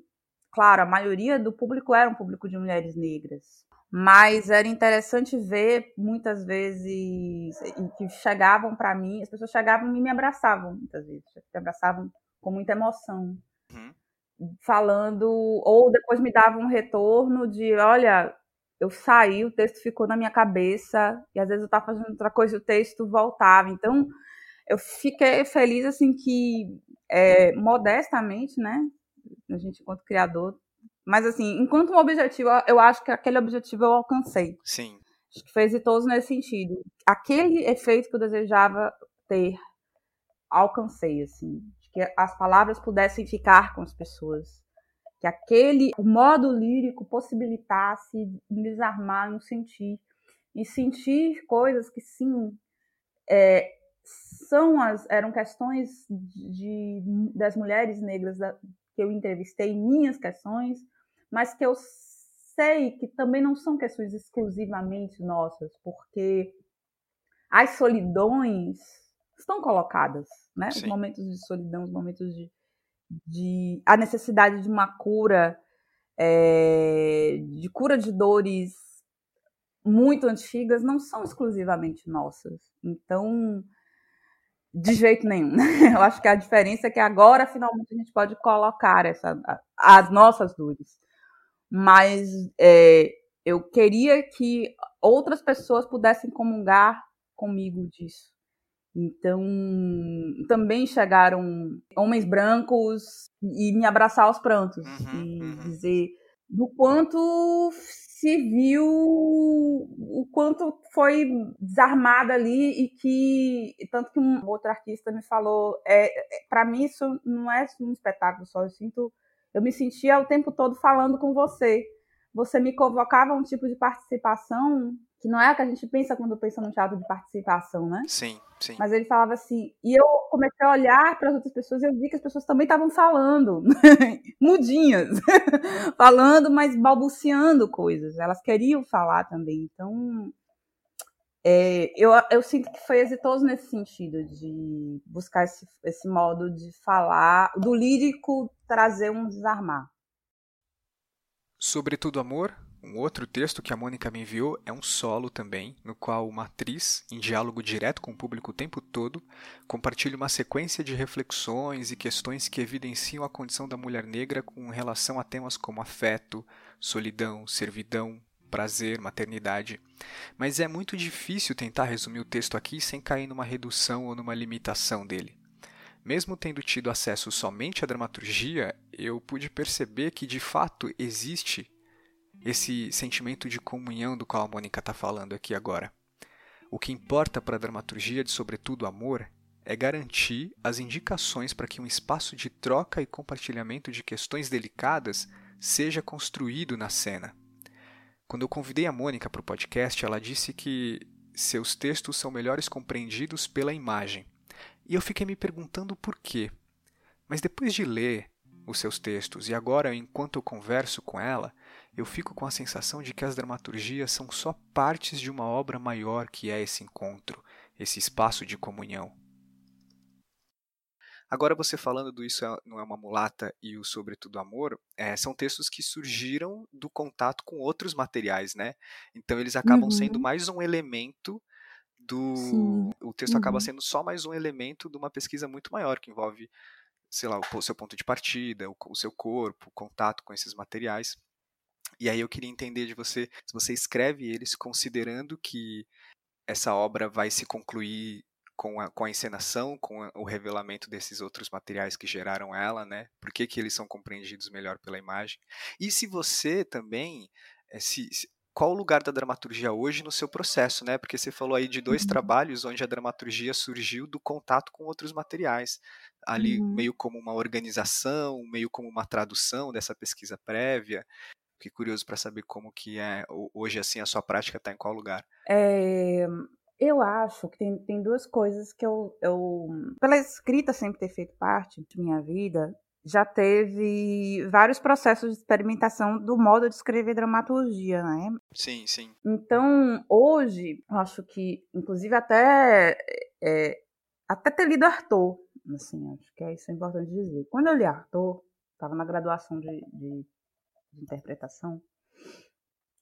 claro, a maioria do público era um público de mulheres negras, mas era interessante ver muitas vezes que chegavam para mim, as pessoas chegavam e me abraçavam muitas vezes, me abraçavam com muita emoção, uhum. falando ou depois me davam um retorno de, olha, eu saí, o texto ficou na minha cabeça e às vezes eu estava fazendo outra coisa e o texto voltava, então eu fiquei feliz assim que é, modestamente, né, a gente enquanto criador mas, assim, enquanto um objetivo, eu acho que aquele objetivo eu alcancei. Sim. Acho que foi exitoso nesse sentido. Aquele efeito que eu desejava ter, alcancei, assim. Que as palavras pudessem ficar com as pessoas. Que aquele, o modo lírico possibilitasse me desarmar, me sentir. E sentir coisas que, sim, é, são as, eram questões de, das mulheres negras da, que eu entrevistei, minhas questões, mas que eu sei que também não são questões exclusivamente nossas, porque as solidões estão colocadas, né? Sim. Os momentos de solidão, os momentos de, de a necessidade de uma cura, é, de cura de dores muito antigas, não são exclusivamente nossas. Então, de jeito nenhum. Eu acho que a diferença é que agora finalmente a gente pode colocar essa, as nossas dores mas é, eu queria que outras pessoas pudessem comungar comigo disso. Então, também chegaram homens brancos e me abraçar aos prantos uhum, e uhum. dizer do quanto se viu, o quanto foi desarmada ali e que tanto que um outro artista me falou, é, é para mim isso não é um espetáculo só, eu sinto eu me sentia o tempo todo falando com você. Você me convocava um tipo de participação que não é o que a gente pensa quando pensa no teatro de participação, né? Sim, sim. Mas ele falava assim, e eu comecei a olhar para as outras pessoas e eu vi que as pessoas também estavam falando, mudinhas, falando, mas balbuciando coisas. Elas queriam falar também. Então, é, eu, eu sinto que foi exitoso nesse sentido, de buscar esse, esse modo de falar, do lírico trazer um desarmar. Sobretudo Amor, um outro texto que a Mônica me enviou é um solo também, no qual uma atriz, em diálogo direto com o público o tempo todo, compartilha uma sequência de reflexões e questões que evidenciam a condição da mulher negra com relação a temas como afeto, solidão, servidão, prazer, maternidade. Mas é muito difícil tentar resumir o texto aqui sem cair numa redução ou numa limitação dele. Mesmo tendo tido acesso somente à dramaturgia, eu pude perceber que de fato existe esse sentimento de comunhão do qual a Mônica está falando aqui agora. O que importa para a dramaturgia de Sobretudo Amor é garantir as indicações para que um espaço de troca e compartilhamento de questões delicadas seja construído na cena. Quando eu convidei a Mônica para o podcast, ela disse que seus textos são melhores compreendidos pela imagem. E eu fiquei me perguntando por quê. Mas depois de ler os seus textos e agora, enquanto eu converso com ela, eu fico com a sensação de que as dramaturgias são só partes de uma obra maior que é esse encontro, esse espaço de comunhão. Agora, você falando do Isso é, Não é uma Mulata e o Sobretudo Amor, é, são textos que surgiram do contato com outros materiais, né? Então, eles acabam uhum. sendo mais um elemento do. Sim. O texto uhum. acaba sendo só mais um elemento de uma pesquisa muito maior, que envolve, sei lá, o seu ponto de partida, o, o seu corpo, o contato com esses materiais. E aí eu queria entender de você se você escreve eles considerando que essa obra vai se concluir com a, com a encenação, com a, o revelamento desses outros materiais que geraram ela, né? Por que, que eles são compreendidos melhor pela imagem? E se você também, é, se, se, qual o lugar da dramaturgia hoje no seu processo, né? Porque você falou aí de dois uhum. trabalhos onde a dramaturgia surgiu do contato com outros materiais, ali uhum. meio como uma organização, meio como uma tradução dessa pesquisa prévia. Fiquei curioso para saber como que é hoje assim a sua prática está em qual lugar. É, eu acho que tem, tem duas coisas que eu, eu. Pela escrita sempre ter feito parte de minha vida, já teve vários processos de experimentação do modo de escrever dramaturgia, né? Sim, sim. Então, hoje, eu acho que, inclusive, até, é, até ter lido Arthur, assim, acho que é isso é importante dizer. Quando eu li Arthur, estava na graduação de, de, de, interpretação,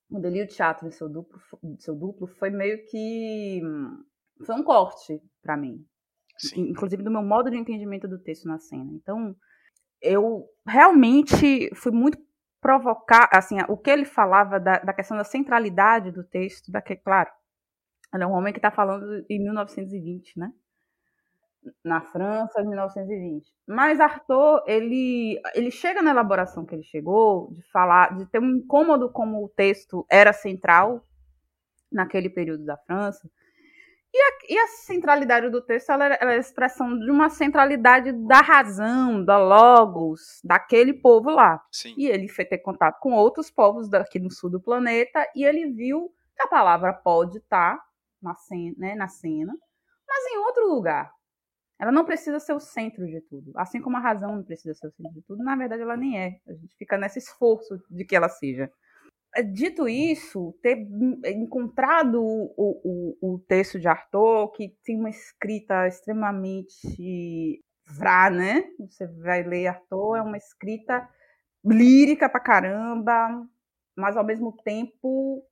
o teatro em seu duplo, seu duplo, foi meio que. Foi um corte para mim. Sim. Inclusive do meu modo de entendimento do texto na cena. Então, eu realmente fui muito provocar, assim, o que ele falava da, da questão da centralidade do texto, da que, claro, ele é um homem que está falando em 1920, né? Na França, em 1920. Mas Arthur, ele, ele chega na elaboração que ele chegou, de falar, de ter um incômodo como o texto era central naquele período da França, e a, e a, centralidade do texto ela, ela, é a expressão de uma centralidade da razão, da logos, daquele povo lá. Sim. E ele foi ter contato com outros povos daqui no sul do planeta e ele viu que a palavra pode estar na cena, né, na cena, mas em outro lugar. Ela não precisa ser o centro de tudo. Assim como a razão não precisa ser o centro de tudo, na verdade ela nem é. A gente fica nesse esforço de que ela seja. É, dito isso, ter encontrado o, o, o texto de Arthur, que tem uma escrita extremamente vrá, né? Você vai ler Arthur, é uma escrita lírica pra caramba, mas ao mesmo tempo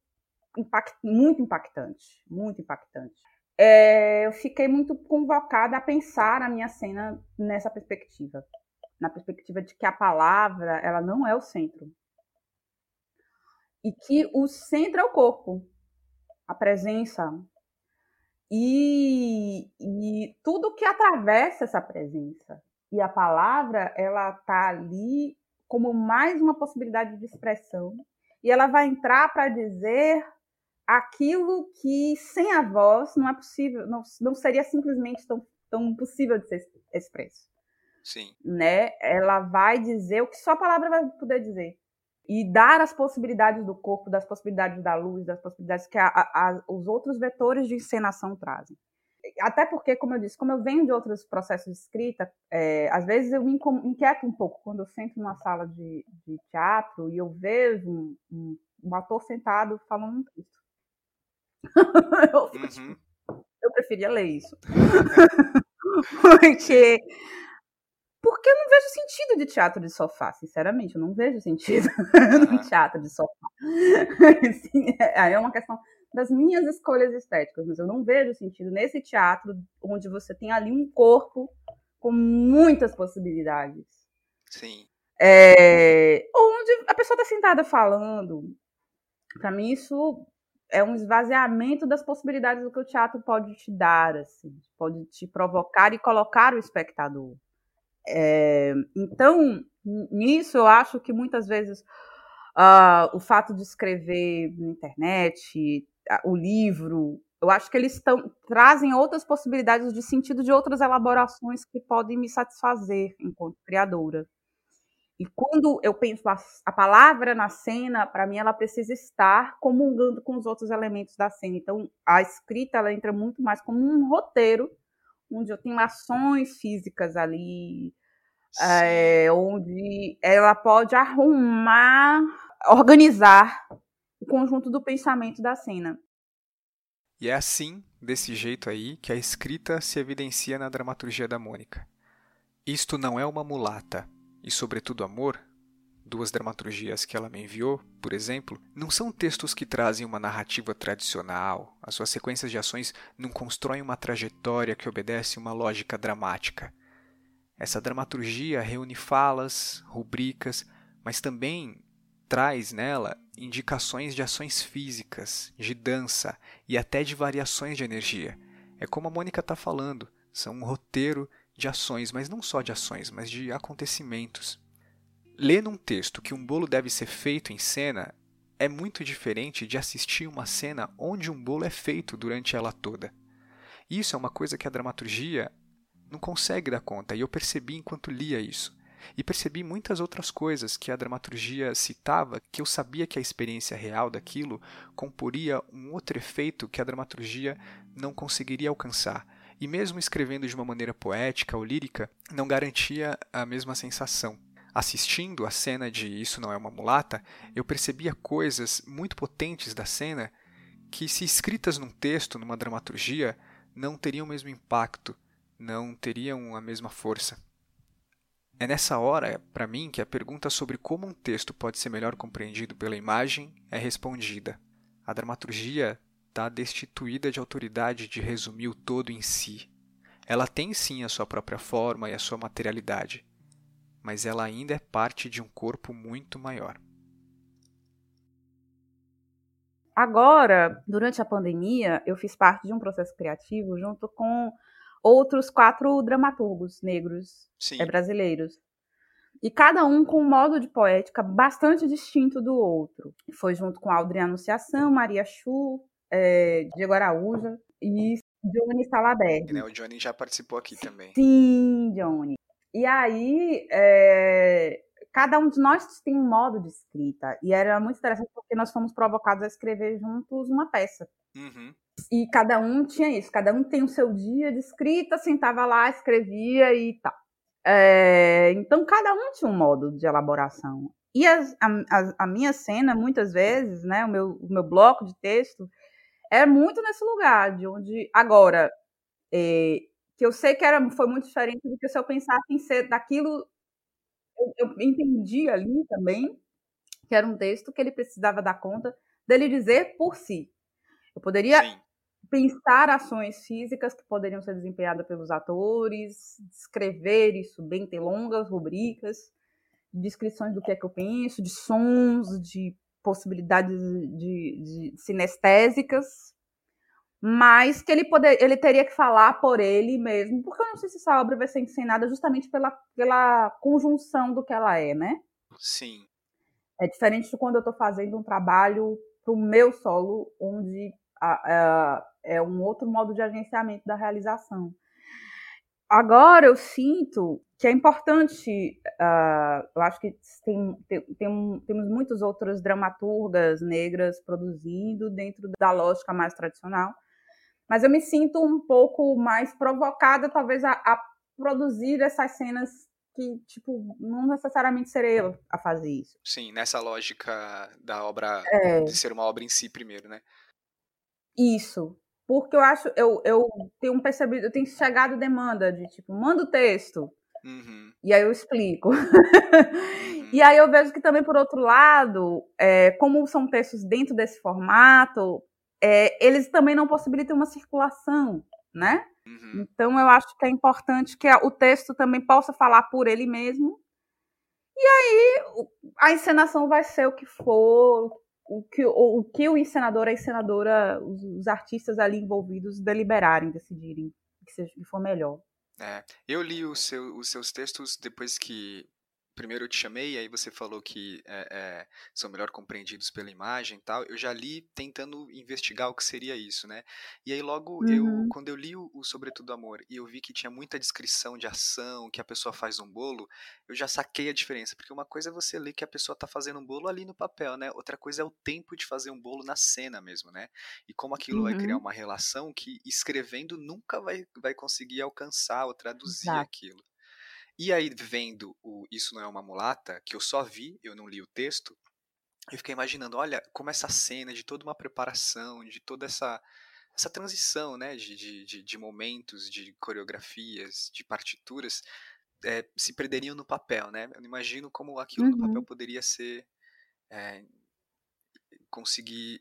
impact, muito impactante, muito impactante. É, eu fiquei muito convocada a pensar a minha cena nessa perspectiva, na perspectiva de que a palavra ela não é o centro, e que o centro é o corpo, a presença. E, e tudo que atravessa essa presença. E a palavra, ela tá ali como mais uma possibilidade de expressão. E ela vai entrar para dizer aquilo que sem a voz não é possível, não, não seria simplesmente tão, tão possível de ser expresso. Sim. Né? Ela vai dizer o que só a palavra vai poder dizer e dar as possibilidades do corpo, das possibilidades da luz, das possibilidades que a, a, os outros vetores de encenação trazem. Até porque, como eu disse, como eu venho de outros processos de escrita, é, às vezes eu me inquieto um pouco quando eu sento numa sala de, de teatro e eu vejo um, um, um ator sentado falando um texto. eu, uhum. eu preferia ler isso. porque porque eu não vejo sentido de teatro de sofá, sinceramente, eu não vejo sentido no teatro de sofá. Assim, é, é uma questão das minhas escolhas estéticas, mas eu não vejo sentido nesse teatro onde você tem ali um corpo com muitas possibilidades. Sim. É, onde a pessoa está sentada falando. Para mim, isso é um esvaziamento das possibilidades do que o teatro pode te dar, assim, pode te provocar e colocar o espectador. É, então, nisso eu acho que muitas vezes uh, o fato de escrever na internet, o livro, eu acho que eles tão, trazem outras possibilidades de sentido de outras elaborações que podem me satisfazer enquanto criadora. E quando eu penso a, a palavra na cena, para mim ela precisa estar comungando com os outros elementos da cena. Então, a escrita ela entra muito mais como um roteiro onde eu tenho ações físicas ali, é, onde ela pode arrumar, organizar o conjunto do pensamento da cena. E é assim, desse jeito aí, que a escrita se evidencia na dramaturgia da Mônica. Isto não é uma mulata, e sobretudo amor, duas dramaturgias que ela me enviou, por exemplo, não são textos que trazem uma narrativa tradicional. As suas sequências de ações não constroem uma trajetória que obedece uma lógica dramática. Essa dramaturgia reúne falas, rubricas, mas também traz nela indicações de ações físicas, de dança e até de variações de energia. É como a Mônica está falando, são um roteiro de ações, mas não só de ações, mas de acontecimentos. Ler num texto que um bolo deve ser feito em cena é muito diferente de assistir uma cena onde um bolo é feito durante ela toda. Isso é uma coisa que a dramaturgia não consegue dar conta, e eu percebi enquanto lia isso. E percebi muitas outras coisas que a dramaturgia citava, que eu sabia que a experiência real daquilo comporia um outro efeito que a dramaturgia não conseguiria alcançar. E mesmo escrevendo de uma maneira poética ou lírica, não garantia a mesma sensação. Assistindo a cena de Isso Não É Uma Mulata, eu percebia coisas muito potentes da cena que, se escritas num texto, numa dramaturgia, não teriam o mesmo impacto, não teriam a mesma força. É nessa hora, para mim, que a pergunta sobre como um texto pode ser melhor compreendido pela imagem é respondida. A dramaturgia está destituída de autoridade de resumir o todo em si. Ela tem sim a sua própria forma e a sua materialidade, mas ela ainda é parte de um corpo muito maior. Agora, durante a pandemia, eu fiz parte de um processo criativo junto com outros quatro dramaturgos negros é, brasileiros. E cada um com um modo de poética bastante distinto do outro. Foi junto com Audrey Anunciação, Maria Chu, é, Diego Araújo e Johnny Salaberg. Né, o Johnny já participou aqui também. Sim, Johnny. E aí, é, cada um de nós tem um modo de escrita. E era muito interessante porque nós fomos provocados a escrever juntos uma peça. Uhum. E cada um tinha isso, cada um tem o seu dia de escrita, sentava lá, escrevia e tal. É, então, cada um tinha um modo de elaboração. E as, a, a, minha cena, muitas vezes, né, o meu, o meu bloco de texto, é muito nesse lugar, de onde, agora, é, que eu sei que era, foi muito diferente do que se eu pensasse em ser daquilo eu, eu entendi ali também que era um texto que ele precisava dar conta dele dizer por si. Eu poderia Sim. pensar ações físicas que poderiam ser desempenhadas pelos atores, descrever isso bem, ter longas rubricas, descrições do que é que eu penso, de sons, de possibilidades de, de sinestésicas, mas que ele, poder, ele teria que falar por ele mesmo, porque eu não sei se essa obra vai ser ensinada justamente pela, pela conjunção do que ela é, né? Sim. É diferente de quando eu estou fazendo um trabalho para o meu solo, onde a, a, é um outro modo de agenciamento da realização. Agora eu sinto que é importante, uh, eu acho que tem, tem, tem, temos muitas outras dramaturgas negras produzindo dentro da lógica mais tradicional, mas eu me sinto um pouco mais provocada, talvez, a, a produzir essas cenas que, tipo, não necessariamente serei eu a fazer isso. Sim, nessa lógica da obra, é. de ser uma obra em si primeiro, né? Isso. Porque eu acho, eu, eu tenho percebido, eu tenho chegado demanda de, tipo, manda o texto. Uhum. E aí eu explico. Uhum. E aí eu vejo que também, por outro lado, é, como são textos dentro desse formato, é, eles também não possibilitam uma circulação, né? Uhum. Então eu acho que é importante que o texto também possa falar por ele mesmo. E aí a encenação vai ser o que for, o que o, o, que o encenador, a encenadora, os, os artistas ali envolvidos deliberarem, decidirem que seja que for melhor. É, eu li seu, os seus textos depois que primeiro eu te chamei, aí você falou que é, é, são melhor compreendidos pela imagem e tal. Eu já li tentando investigar o que seria isso, né? E aí logo uhum. eu, quando eu li o, o Sobretudo Amor e eu vi que tinha muita descrição de ação, que a pessoa faz um bolo, eu já saquei a diferença, porque uma coisa é você ler que a pessoa está fazendo um bolo ali no papel, né? Outra coisa é o tempo de fazer um bolo na cena mesmo, né? E como aquilo uhum. vai criar uhum. uma relação que escrevendo nunca vai, vai conseguir alcançar ou traduzir Exato. aquilo. E aí, vendo o Isso Não É Uma Mulata, que eu só vi, eu não li o texto, eu fiquei imaginando, olha, como essa cena de toda uma preparação, de toda essa, essa transição, né, de, de, de momentos, de coreografias, de partituras, é, se perderiam no papel, né? Eu imagino como aquilo uhum. no papel uhum. poderia ser é, conseguir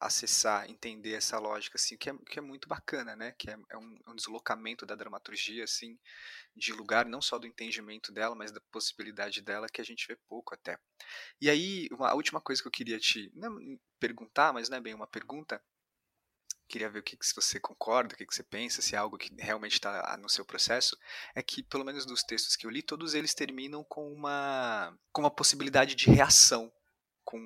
acessar, entender essa lógica, assim, que é, que é muito bacana, né? Que é, é um, é um, deslocamento da dramaturgia, assim, de lugar, não só do entendimento dela, mas da possibilidade dela, que a gente vê pouco até. E aí, uma, a última coisa que eu queria te perguntar, mas não é bem uma pergunta, queria ver o que, se você concorda, o que, que você pensa, se é algo que realmente está no seu processo, é que, pelo menos dos textos que eu li, todos eles terminam com uma, com uma possibilidade de reação, com...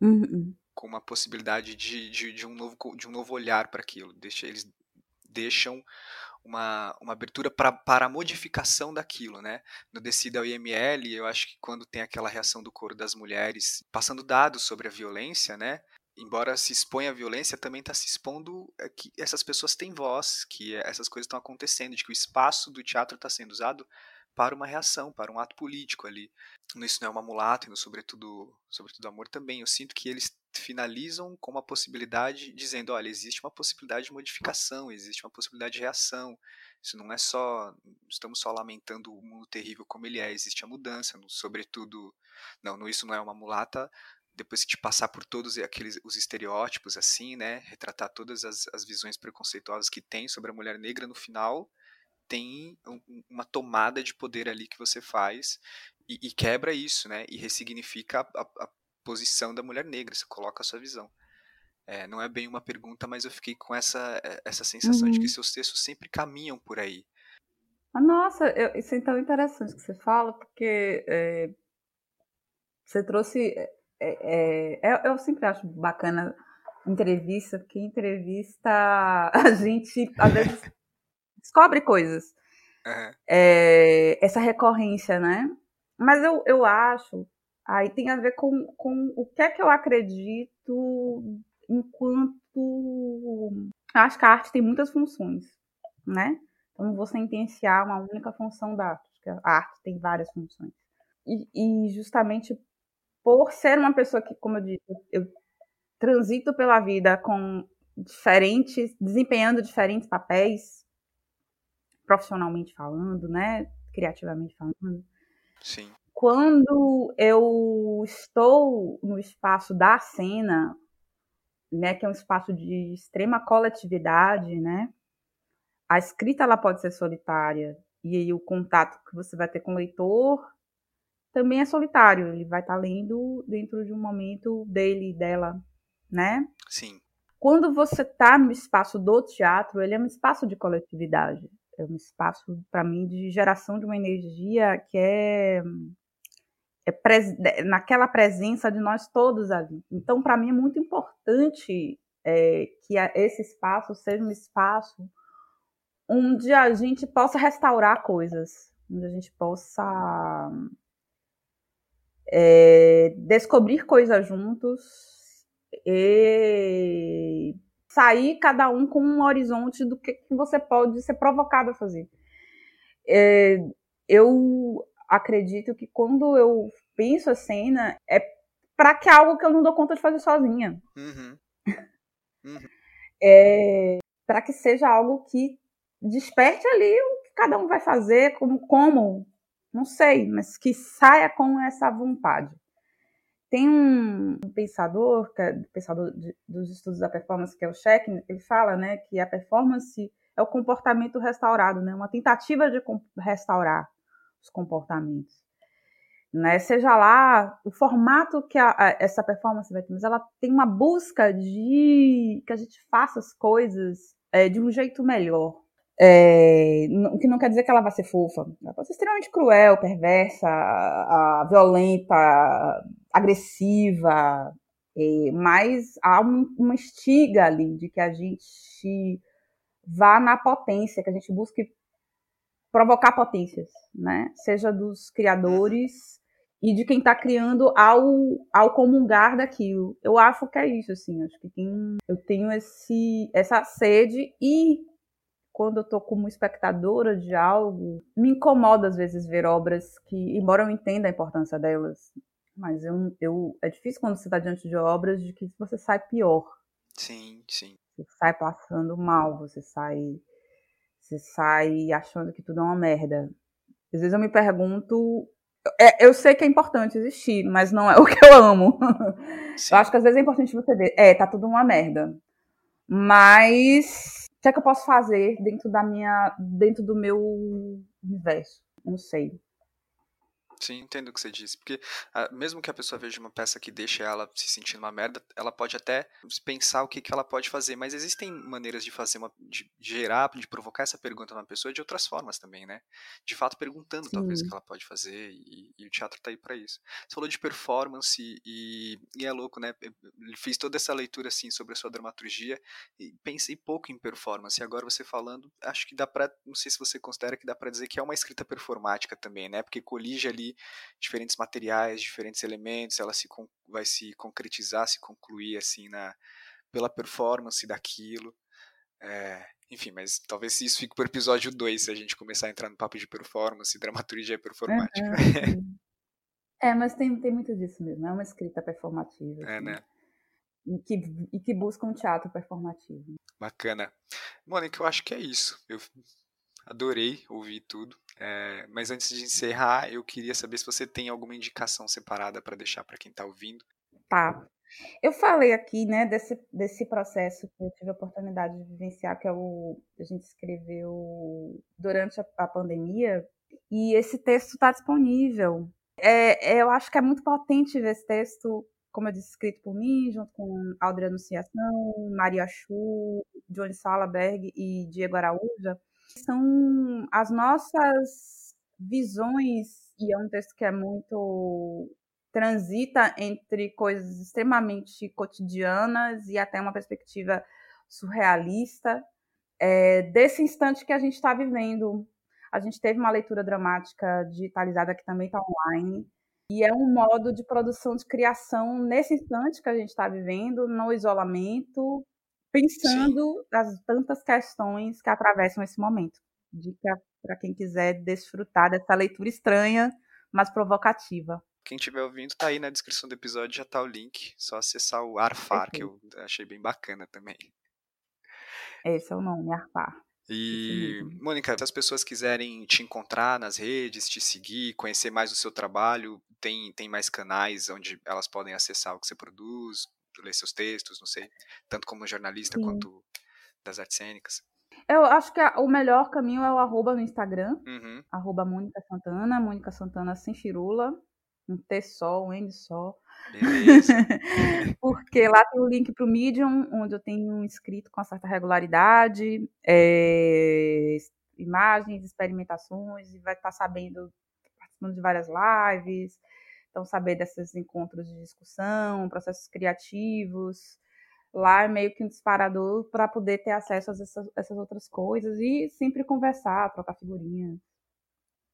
Uhum com uma possibilidade de, de, de, um, novo, de um novo olhar para aquilo. Deixa, eles deixam uma, uma abertura pra, para a modificação daquilo, né? No Decida IML, eu acho que quando tem aquela reação do coro das mulheres, passando dados sobre a violência, né? embora se exponha à violência, também está se expondo é, que essas pessoas têm voz, que essas coisas estão acontecendo, de que o espaço do teatro está sendo usado para uma reação, para um ato político ali. Isso não é uma mulata e no Sobretudo, Sobretudo Amor também. Eu sinto que eles finalizam com uma possibilidade, dizendo, olha, existe uma possibilidade de modificação, existe uma possibilidade de reação. Isso não é só, estamos só lamentando o mundo terrível como ele é, existe a mudança, no, sobretudo, não, isso não é uma mulata, depois que te passar por todos aqueles os estereótipos assim, né, retratar todas as, as visões preconceituosas que tem sobre a mulher negra no final, tem um, uma tomada de poder ali que você faz e, e quebra isso, né? E ressignifica a, a, a, posição da mulher negra, você coloca a sua visão. É, não é bem uma pergunta, mas eu fiquei com essa, é, essa sensação uhum. de que uhum. seus textos sempre caminham por aí. Ah, nossa, eu, isso é tão interessante que você fala, porque é, você trouxe. É, é, eu sempre acho bacana entrevista, porque entrevista a gente às vezes descobre coisas. Uhum. É, essa recorrência, né? Mas eu, eu acho, aí tem a ver com, com o que é que eu acredito enquanto. Acho que a arte tem muitas funções, né? Então não vou sentenciar uma única função da arte, porque a arte tem várias funções. E, e justamente por ser uma pessoa que, como eu disse, eu transito pela vida com diferentes, desempenhando diferentes papéis, profissionalmente falando, né? Criativamente falando. Sim. Quando eu estou no espaço da cena, né, que é um espaço de extrema coletividade, né? A escrita ela pode ser solitária e aí o contato que você vai ter com o leitor também é solitário. Ele vai estar lendo dentro de um momento dele, dela, né? Sim. Quando você está no espaço do teatro, ele é um espaço de coletividade é um espaço para mim de geração de uma energia que é, é pres, naquela presença de nós todos ali. Então, para mim é muito importante é, que esse espaço seja um espaço onde a gente possa restaurar coisas, onde a gente possa é, descobrir coisas juntos e sair cada um com um horizonte do que, que você pode ser provocado a fazer. É, eu acredito que quando eu penso a cena é para que é algo que eu não dou conta de fazer sozinha. Uhum. Uhum. É, para que seja algo que desperte ali o que cada um vai fazer, como, como, não sei, mas que saia com essa vontade. Tem um pensador, é pensador de, dos estudos da performance, que é o Scheck, ele fala né, que a performance é o comportamento restaurado, né, uma tentativa de restaurar os comportamentos. Né, seja lá o formato que a, a, essa performance vai ter, mas ela tem uma busca de que a gente faça as coisas é, de um jeito melhor, é, o que não quer dizer que ela vai ser fofa. Ela pode ser extremamente cruel, perversa, a, violenta, agressiva, é, mas há um, uma estiga ali de que a gente vá na potência, que a gente busque provocar potências, né? Seja dos criadores e de quem está criando ao, ao comungar daquilo. Eu acho que é isso, assim. Acho que tem, eu tenho esse, essa sede e quando eu estou como espectadora de algo, me incomoda às vezes ver obras que, embora eu entenda a importância delas, mas eu, eu é difícil quando você está diante de obras de que você sai pior. Sim, sim. Você sai passando mal, você sai, você sai achando que tudo é uma merda. Às vezes eu me pergunto é, eu sei que é importante existir, mas não é o que eu amo. Sim. Eu acho que às vezes é importante você ver, é, tá tudo uma merda. Mas o que é que eu posso fazer dentro da minha, dentro do meu universo? Não sei. Sim, entendo o que você disse. Porque ah, mesmo que a pessoa veja uma peça que deixa ela se sentindo uma merda, ela pode até pensar o que, que ela pode fazer. Mas existem maneiras de fazer uma. de gerar, de provocar essa pergunta na pessoa de outras formas também, né? De fato, perguntando Sim. talvez o que ela pode fazer. E, e o teatro tá aí para isso. Você falou de performance e, e é louco, né? Ele fez toda essa leitura assim sobre a sua dramaturgia e pensei pouco em performance. E agora você falando, acho que dá pra. Não sei se você considera que dá para dizer que é uma escrita performática também, né? Porque colige ali ali diferentes materiais, diferentes elementos, ela se vai se concretizar, se concluir assim na pela performance daquilo. É, enfim, mas talvez isso fique para o episódio 2, se a gente começar a entrar no papo de performance, dramaturgia performática. Uhum. é, mas tem, tem muito disso mesmo, é uma escrita performativa. É, assim, né? E que, e que busca um teatro performativo. Bacana. Mônica, eu acho que é isso. Eu adorei ouvir tudo. É, mas antes de encerrar, eu queria saber se você tem alguma indicação separada para deixar para quem está ouvindo. Tá. Eu falei aqui, né, desse, desse processo que eu tive a oportunidade de vivenciar, que é o, a gente escreveu durante a, a pandemia, e esse texto está disponível. É, é, eu acho que é muito potente ver esse texto, como eu disse, escrito por mim, junto com Aldre Anunciação, Maria Chu, Johnny Salaberg e Diego Araújo. São as nossas visões, e é um texto que é muito transita entre coisas extremamente cotidianas e até uma perspectiva surrealista é, desse instante que a gente está vivendo. A gente teve uma leitura dramática digitalizada que também está online. E é um modo de produção, de criação nesse instante que a gente está vivendo, no isolamento, pensando Sim. as tantas questões que atravessam esse momento. Dica para quem quiser desfrutar dessa leitura estranha, mas provocativa. Quem estiver ouvindo, tá aí na descrição do episódio, já tá o link. Só acessar o Arfar, que eu achei bem bacana também. Esse é o nome, Arfar. E, Mônica, se as pessoas quiserem te encontrar nas redes, te seguir, conhecer mais o seu trabalho, tem, tem mais canais onde elas podem acessar o que você produz, ler seus textos, não sei, tanto como jornalista Sim. quanto das artes cênicas? Eu acho que o melhor caminho é o arroba no Instagram, uhum. arroba Mônica Santana, Mônica Santana sem firula, um T só, um N só. Porque lá tem o link para o Medium, onde eu tenho inscrito com certa regularidade, é, imagens, experimentações, e vai estar sabendo, participando de várias lives, então saber desses encontros de discussão, processos criativos. Lá é meio que um disparador para poder ter acesso a essas, essas outras coisas e sempre conversar, trocar figurinhas.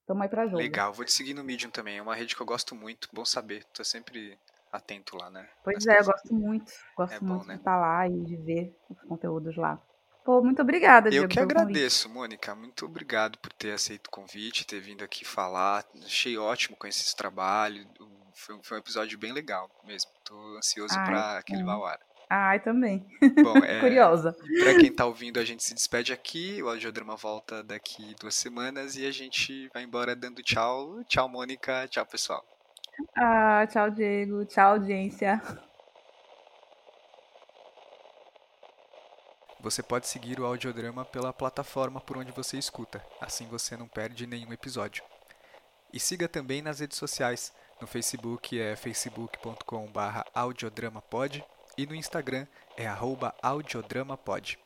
Tamo aí pra jogo. Legal, vou te seguir no Medium também. É uma rede que eu gosto muito. Bom saber. Tô sempre atento lá, né? Pois é, eu gosto muito. Gosto é muito bom, né? de estar lá e de ver os conteúdos lá. Pô, muito obrigada, Diego. Eu que agradeço, convite. Mônica. Muito obrigado por ter aceito o convite, ter vindo aqui falar. Achei ótimo conhecer esse trabalho. Foi, foi um episódio bem legal mesmo. Tô ansioso para que ele vá ao ar. Ai, também. Bom, é, Curiosa. Para quem está ouvindo, a gente se despede aqui. O audiodrama volta daqui duas semanas e a gente vai embora dando tchau. Tchau, Mônica. Tchau, pessoal. Ah, tchau, Diego. Tchau, audiência. Você pode seguir o audiodrama pela plataforma por onde você escuta, assim você não perde nenhum episódio. E siga também nas redes sociais. No Facebook é facebook.com/audiodramapod e no Instagram é audiodramapod.